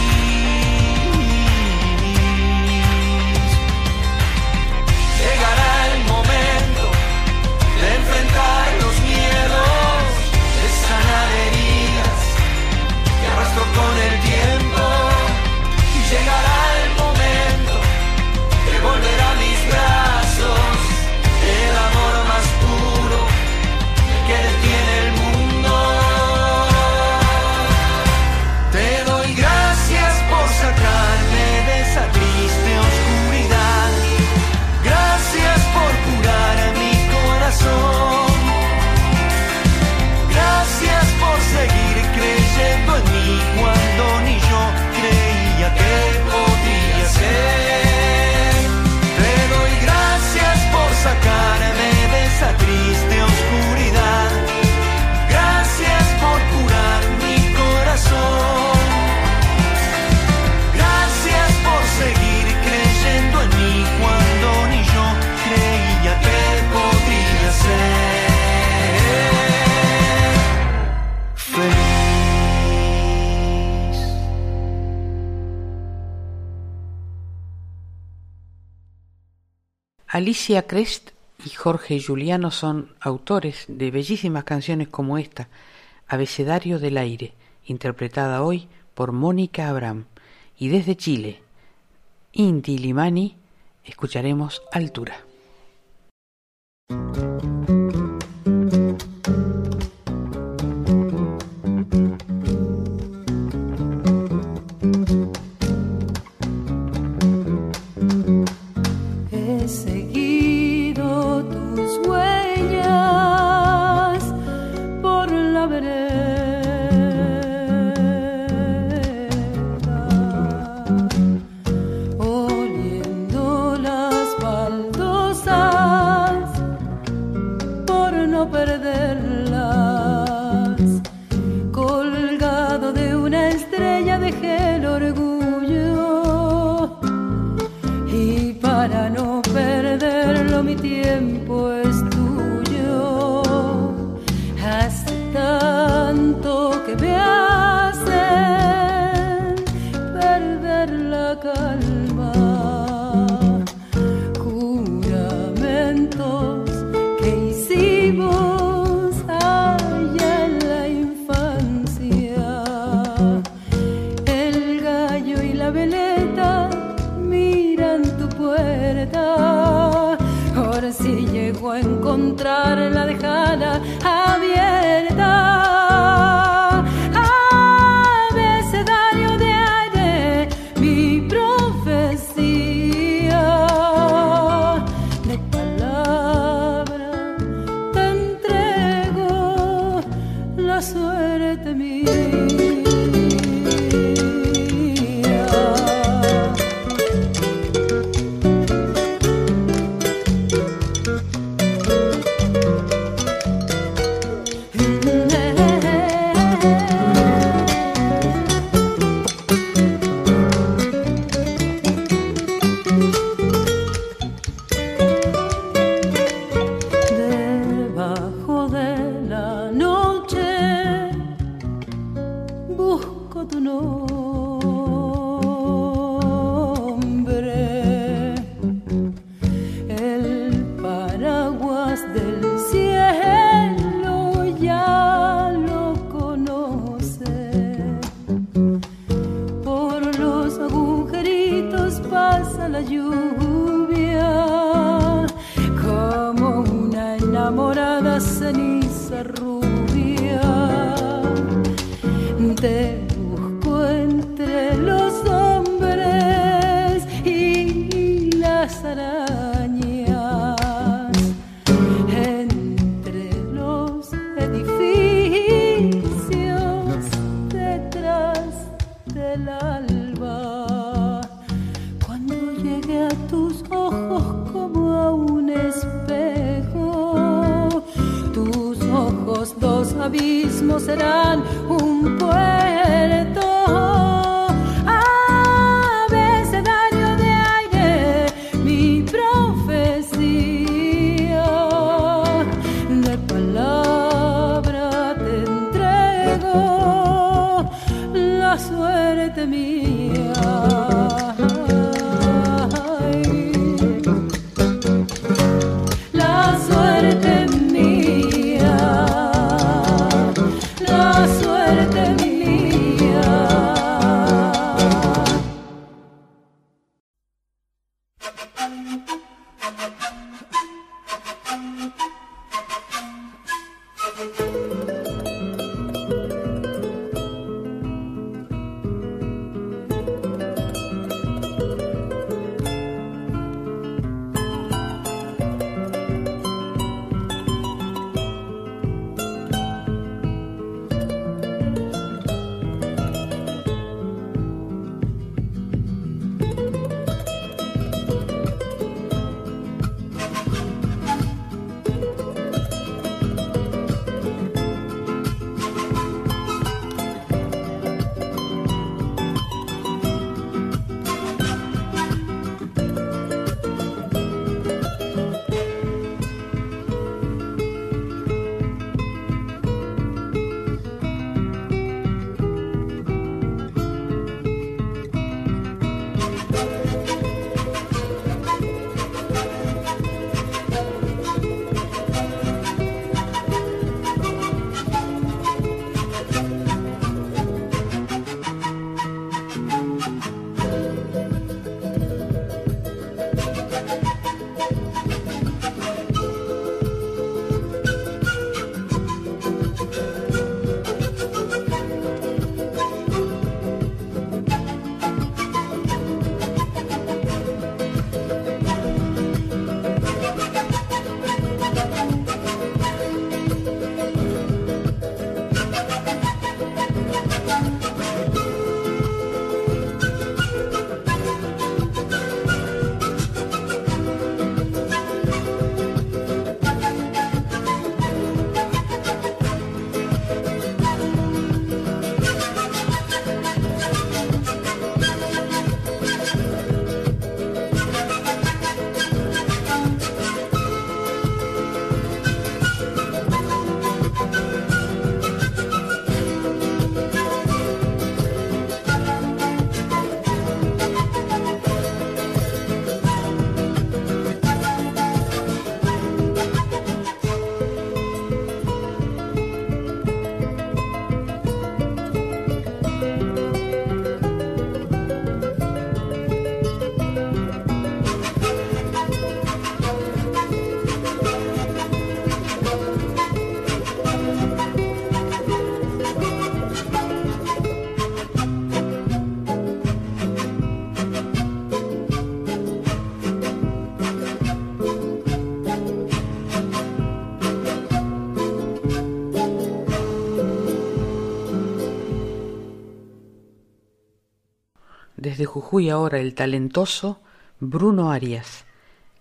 Alicia Crest y Jorge Juliano son autores de bellísimas canciones como esta, Abecedario del Aire, interpretada hoy por Mónica Abraham. Y desde Chile, Inti Limani, escucharemos Altura. Suerte mía. Desde Jujuy ahora el talentoso Bruno Arias.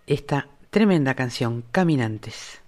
Esta tremenda canción, Caminantes.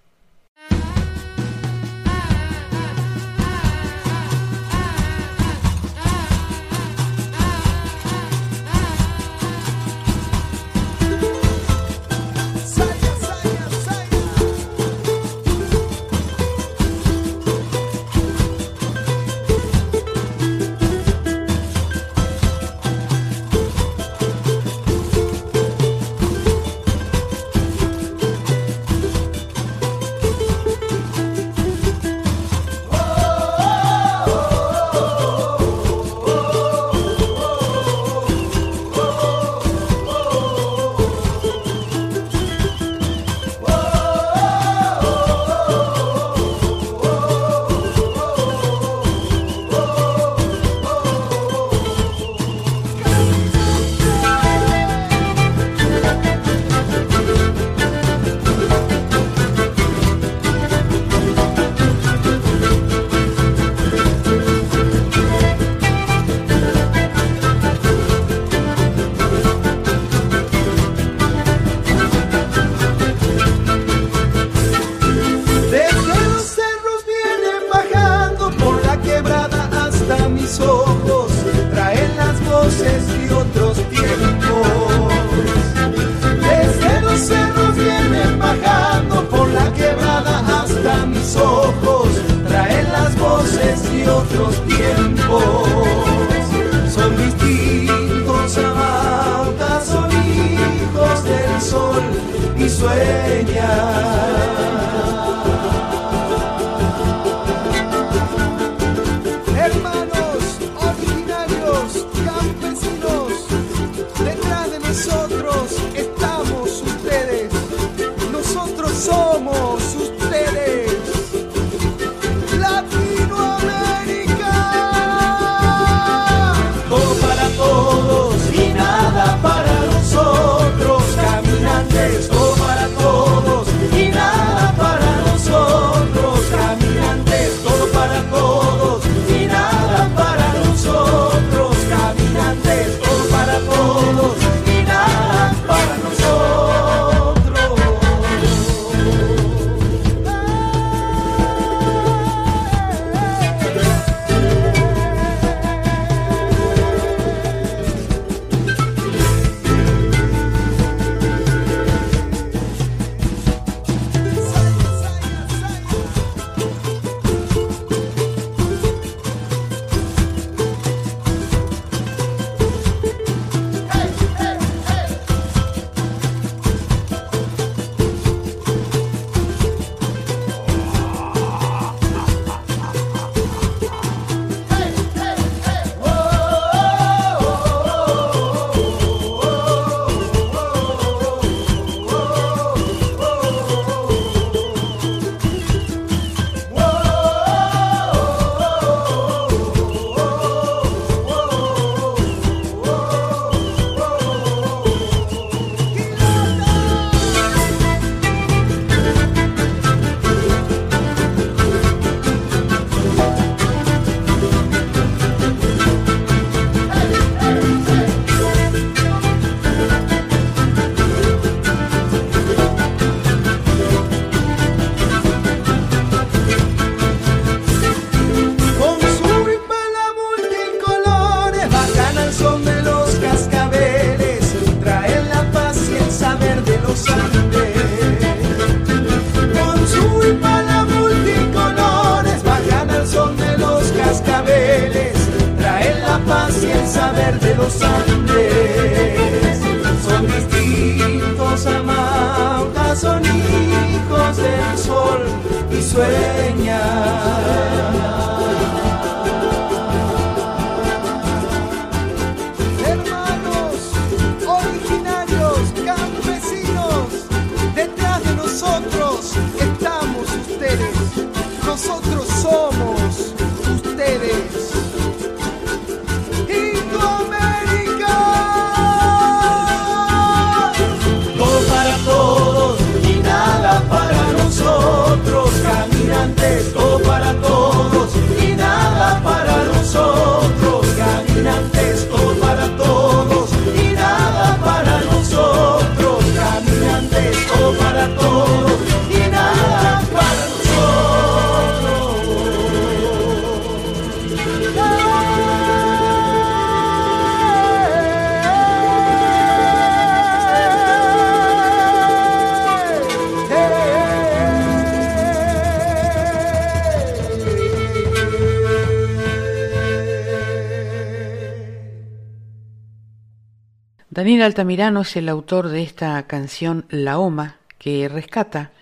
Altamirano es el autor de esta canción La Oma, que rescata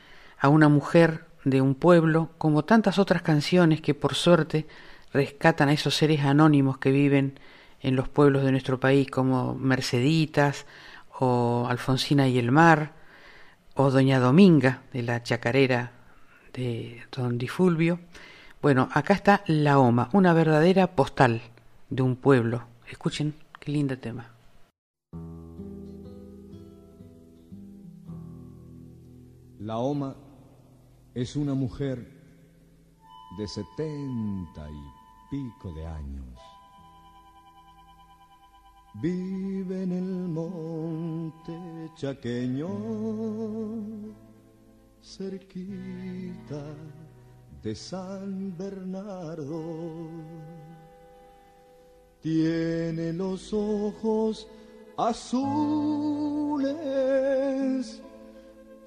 a una mujer de un pueblo, como tantas otras canciones que por suerte rescatan a esos seres anónimos que viven en los pueblos de nuestro país, como Merceditas o Alfonsina y el Mar, o Doña Dominga de la chacarera de Don Difulvio. Bueno, acá está La Oma, una verdadera postal de un pueblo. Escuchen qué lindo tema. La Oma es una mujer de setenta y pico de años. Vive en el monte chaqueño, cerquita de San Bernardo. Tiene los ojos azules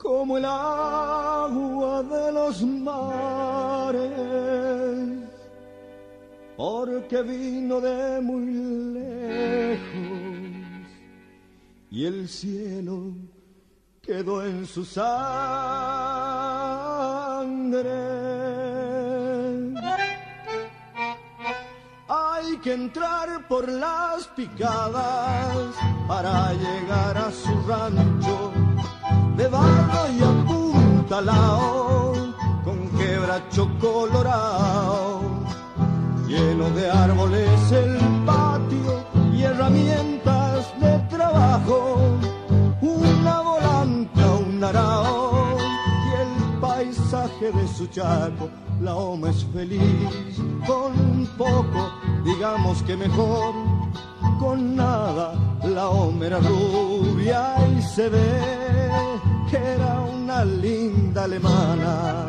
como el agua de los mares, porque vino de muy lejos y el cielo quedó en su sangre. Hay que entrar por las picadas para llegar a su rancho de barro y apuntalao, con quebracho colorado, lleno de árboles el patio y herramientas de trabajo, una volanta, un arao y el paisaje de su chaco. La oma es feliz con poco, digamos que mejor, con nada. La oma era rubia y se ve era una linda alemana.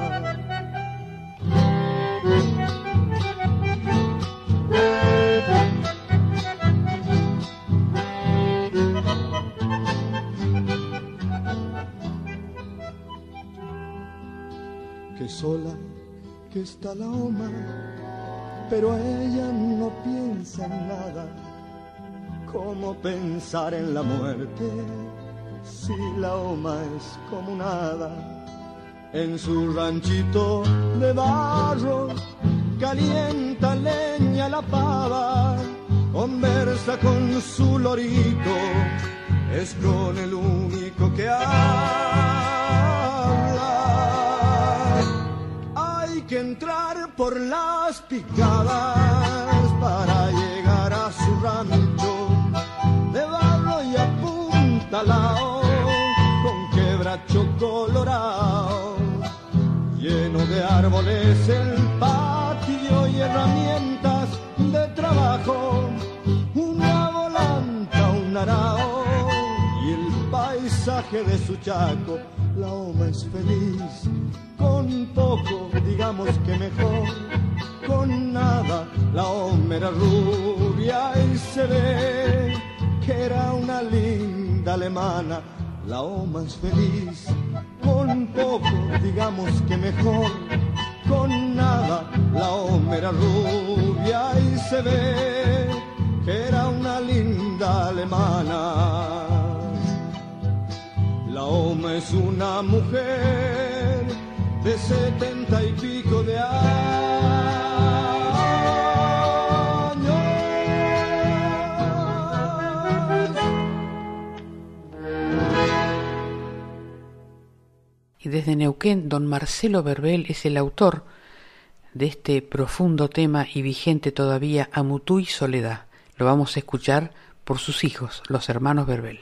Que sola que está la oma, pero ella no piensa en nada, como pensar en la muerte si la oma es como nada. En su ranchito de barro calienta leña la pava, conversa con su lorito, es con el único que habla. Hay que entrar por las picadas para llegar a su rancho de barro y apuntalao quebracho colorado, lleno de árboles el patio y herramientas de trabajo, una volanta, un arao y el paisaje de su chaco. La oma es feliz, con poco, digamos que mejor, con nada. La oma era rubia y se ve que era una linda alemana. La oma es feliz, con poco, digamos que mejor, con nada. La oma era rubia y se ve que era una linda alemana. La Oma es una mujer de setenta y pico de años. Desde Neuquén, don Marcelo Verbel es el autor de este profundo tema y vigente todavía Amutú y Soledad. Lo vamos a escuchar por sus hijos, los hermanos Verbel.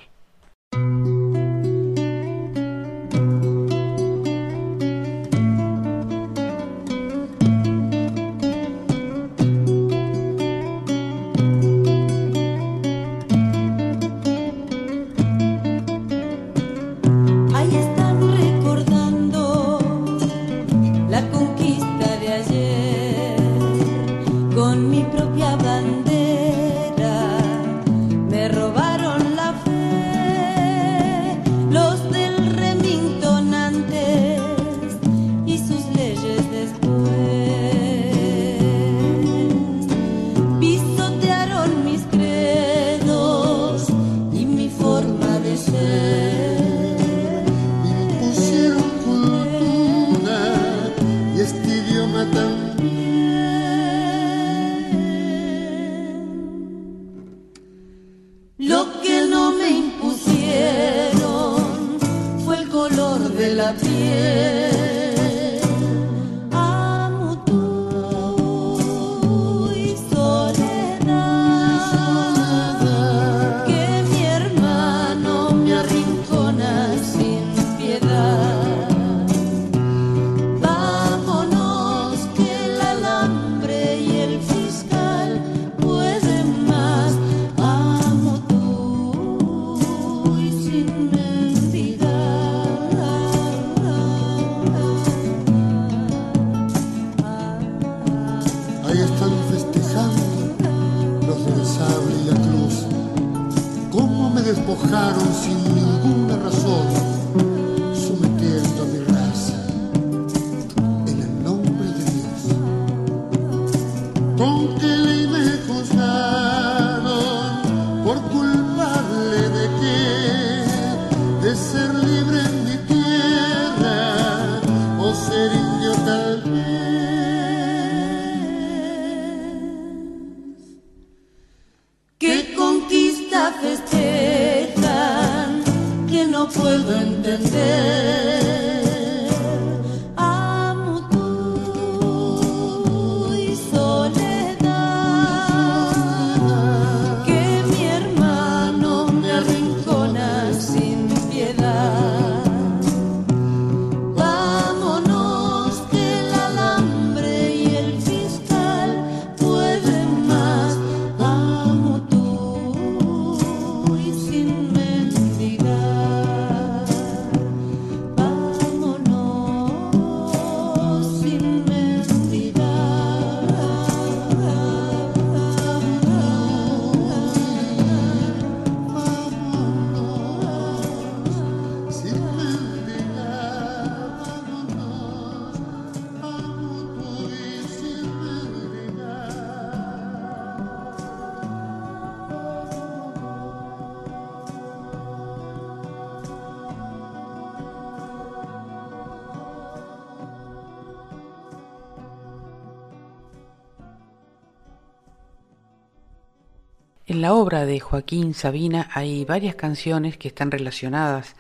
En la obra de Joaquín Sabina hay varias canciones que están relacionadas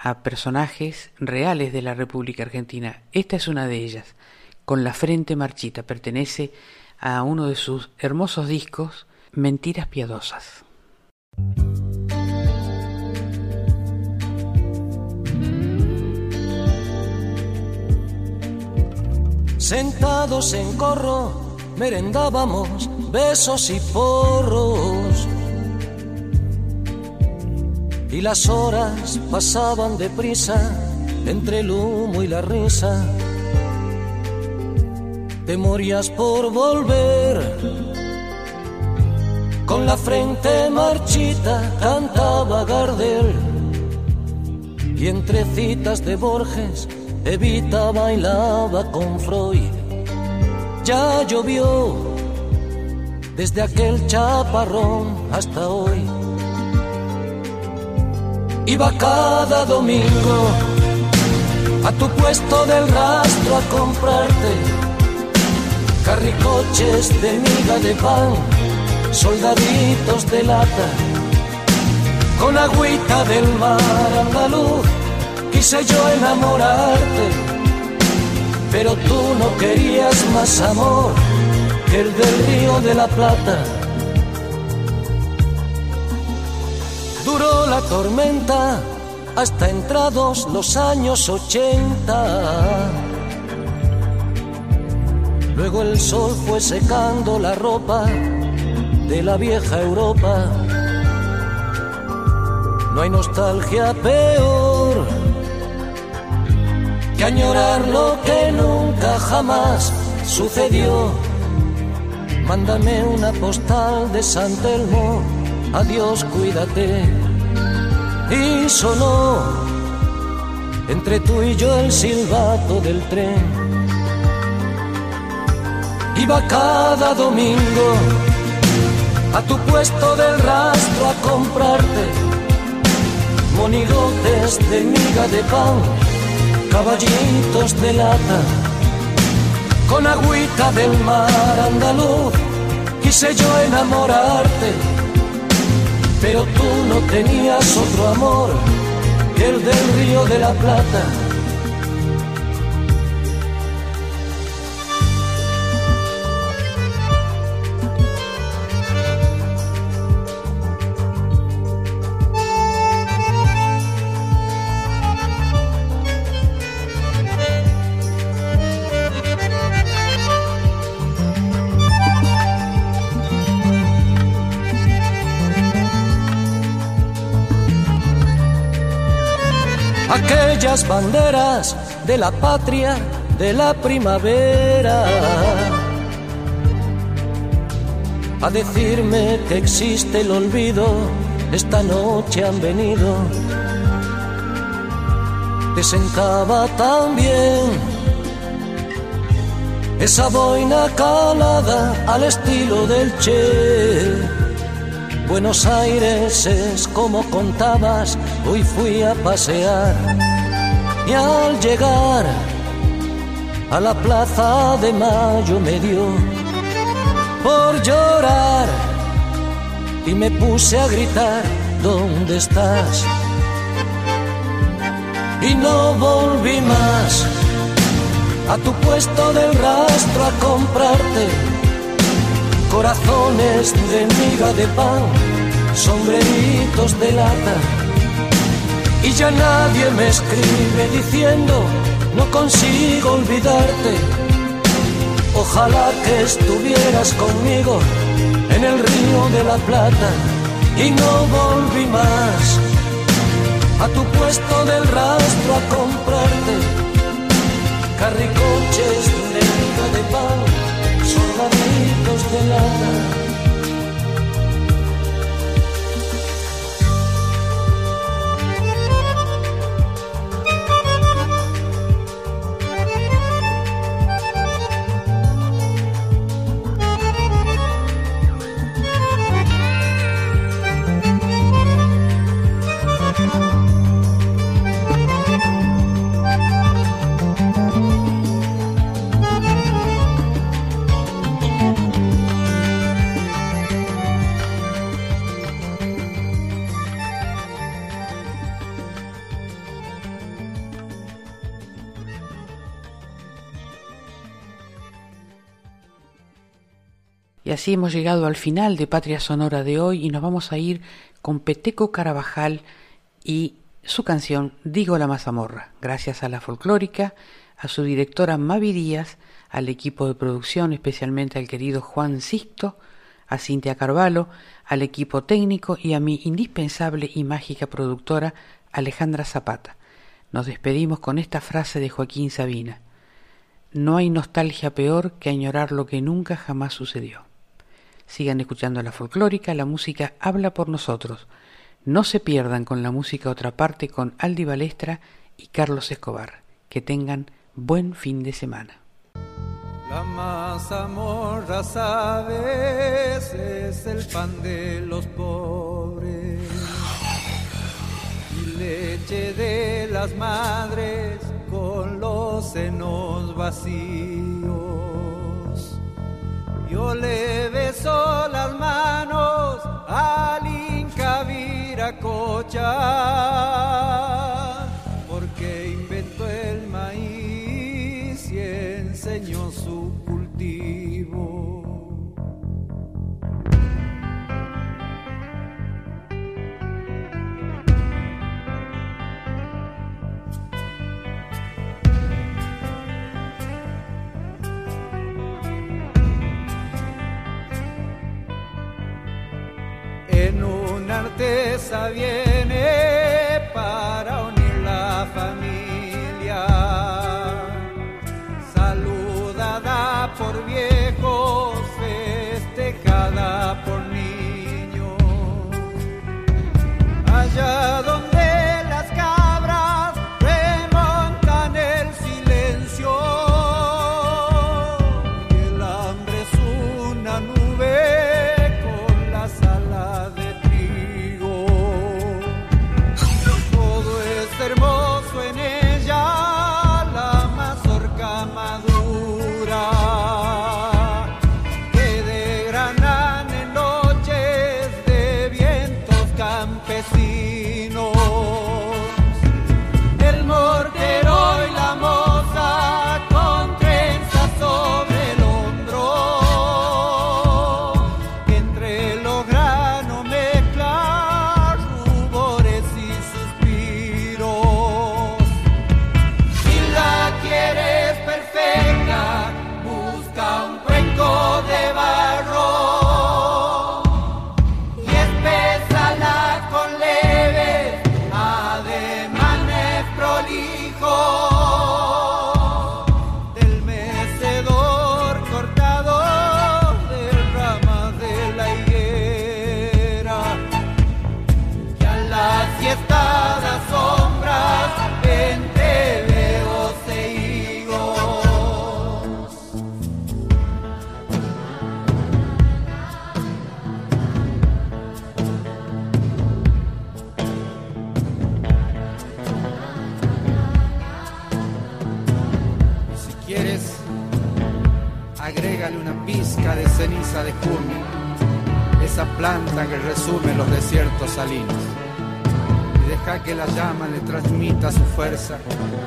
a personajes reales de la República Argentina. Esta es una de ellas, con la frente marchita. Pertenece a uno de sus hermosos discos, Mentiras Piadosas. Sentados en corro, merendábamos besos y porros. Y las horas pasaban deprisa entre el humo y la risa. Te morías por volver. Con la frente marchita cantaba Gardel. Y entre citas de Borges, Evita bailaba con Freud. Ya llovió desde aquel chaparrón hasta hoy. Iba cada domingo a tu puesto del rastro a comprarte carricoches de miga de pan, soldaditos de lata, con agüita del mar andaluz. Quise yo enamorarte, pero tú no querías más amor que el del río de la Plata. La tormenta hasta entrados los años ochenta. Luego el sol fue secando la ropa de la vieja Europa. No hay nostalgia peor que añorar lo que nunca jamás sucedió. Mándame una postal de San Telmo, adiós, cuídate. Y sonó entre tú y yo el silbato del tren. Iba cada domingo a tu puesto del rastro a comprarte monigotes de miga de pan, caballitos de lata, con agüita del mar andaluz. Quise yo enamorarte, pero tú no tenías otro amor que el del río de la Plata. Aquellas banderas de la patria de la primavera. A decirme que existe el olvido esta noche han venido. Desencaba también esa boina calada al estilo del Che. Buenos Aires es como contabas, hoy fui a pasear y al llegar a la plaza de Mayo me dio por llorar y me puse a gritar, ¿dónde estás? Y no volví más a tu puesto del rastro a comprarte corazones de miga de pan, sombreritos de lata. Y ya nadie me escribe diciendo, no consigo olvidarte. Ojalá que estuvieras conmigo en el río de la Plata y no volví más a tu puesto del rastro a comprarte carricoches de lata. Así hemos llegado al final de Patria Sonora de hoy y nos vamos a ir con Peteco Carabajal y su canción Digo la mazamorra, gracias a la folclórica, a su directora Mavi Díaz, al equipo de producción, especialmente al querido Juan Sisto, a Cintia Carvalho, al equipo técnico y a mi indispensable y mágica productora Alejandra Zapata. Nos despedimos con esta frase de Joaquín Sabina. No hay nostalgia peor que añorar lo que nunca jamás sucedió. Sigan escuchando la folclórica, la música habla por nosotros. No se pierdan con la música otra parte con Aldi Balestra y Carlos Escobar. Que tengan buen fin de semana. La mazamorra, sabes, es el pan de los pobres. Y leche de las madres con los senos vacíos. Yo le beso las manos al Inca Viracocha, porque inventó el maíz y enseñó artesa viene para unir la familia, saludada por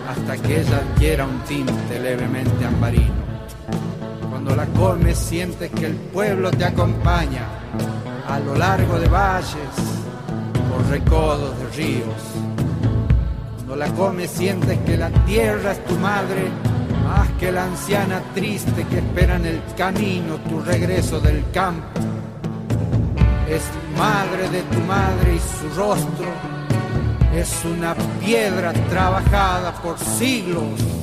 hasta que ella adquiera un tinte levemente ambarino. Cuando la comes sientes que el pueblo te acompaña a lo largo de valles, por recodos de ríos. Cuando la comes sientes que la tierra es tu madre más que la anciana triste que espera en el camino tu regreso del campo. Es madre de tu madre y su rostro es una piedra trabajada por siglos.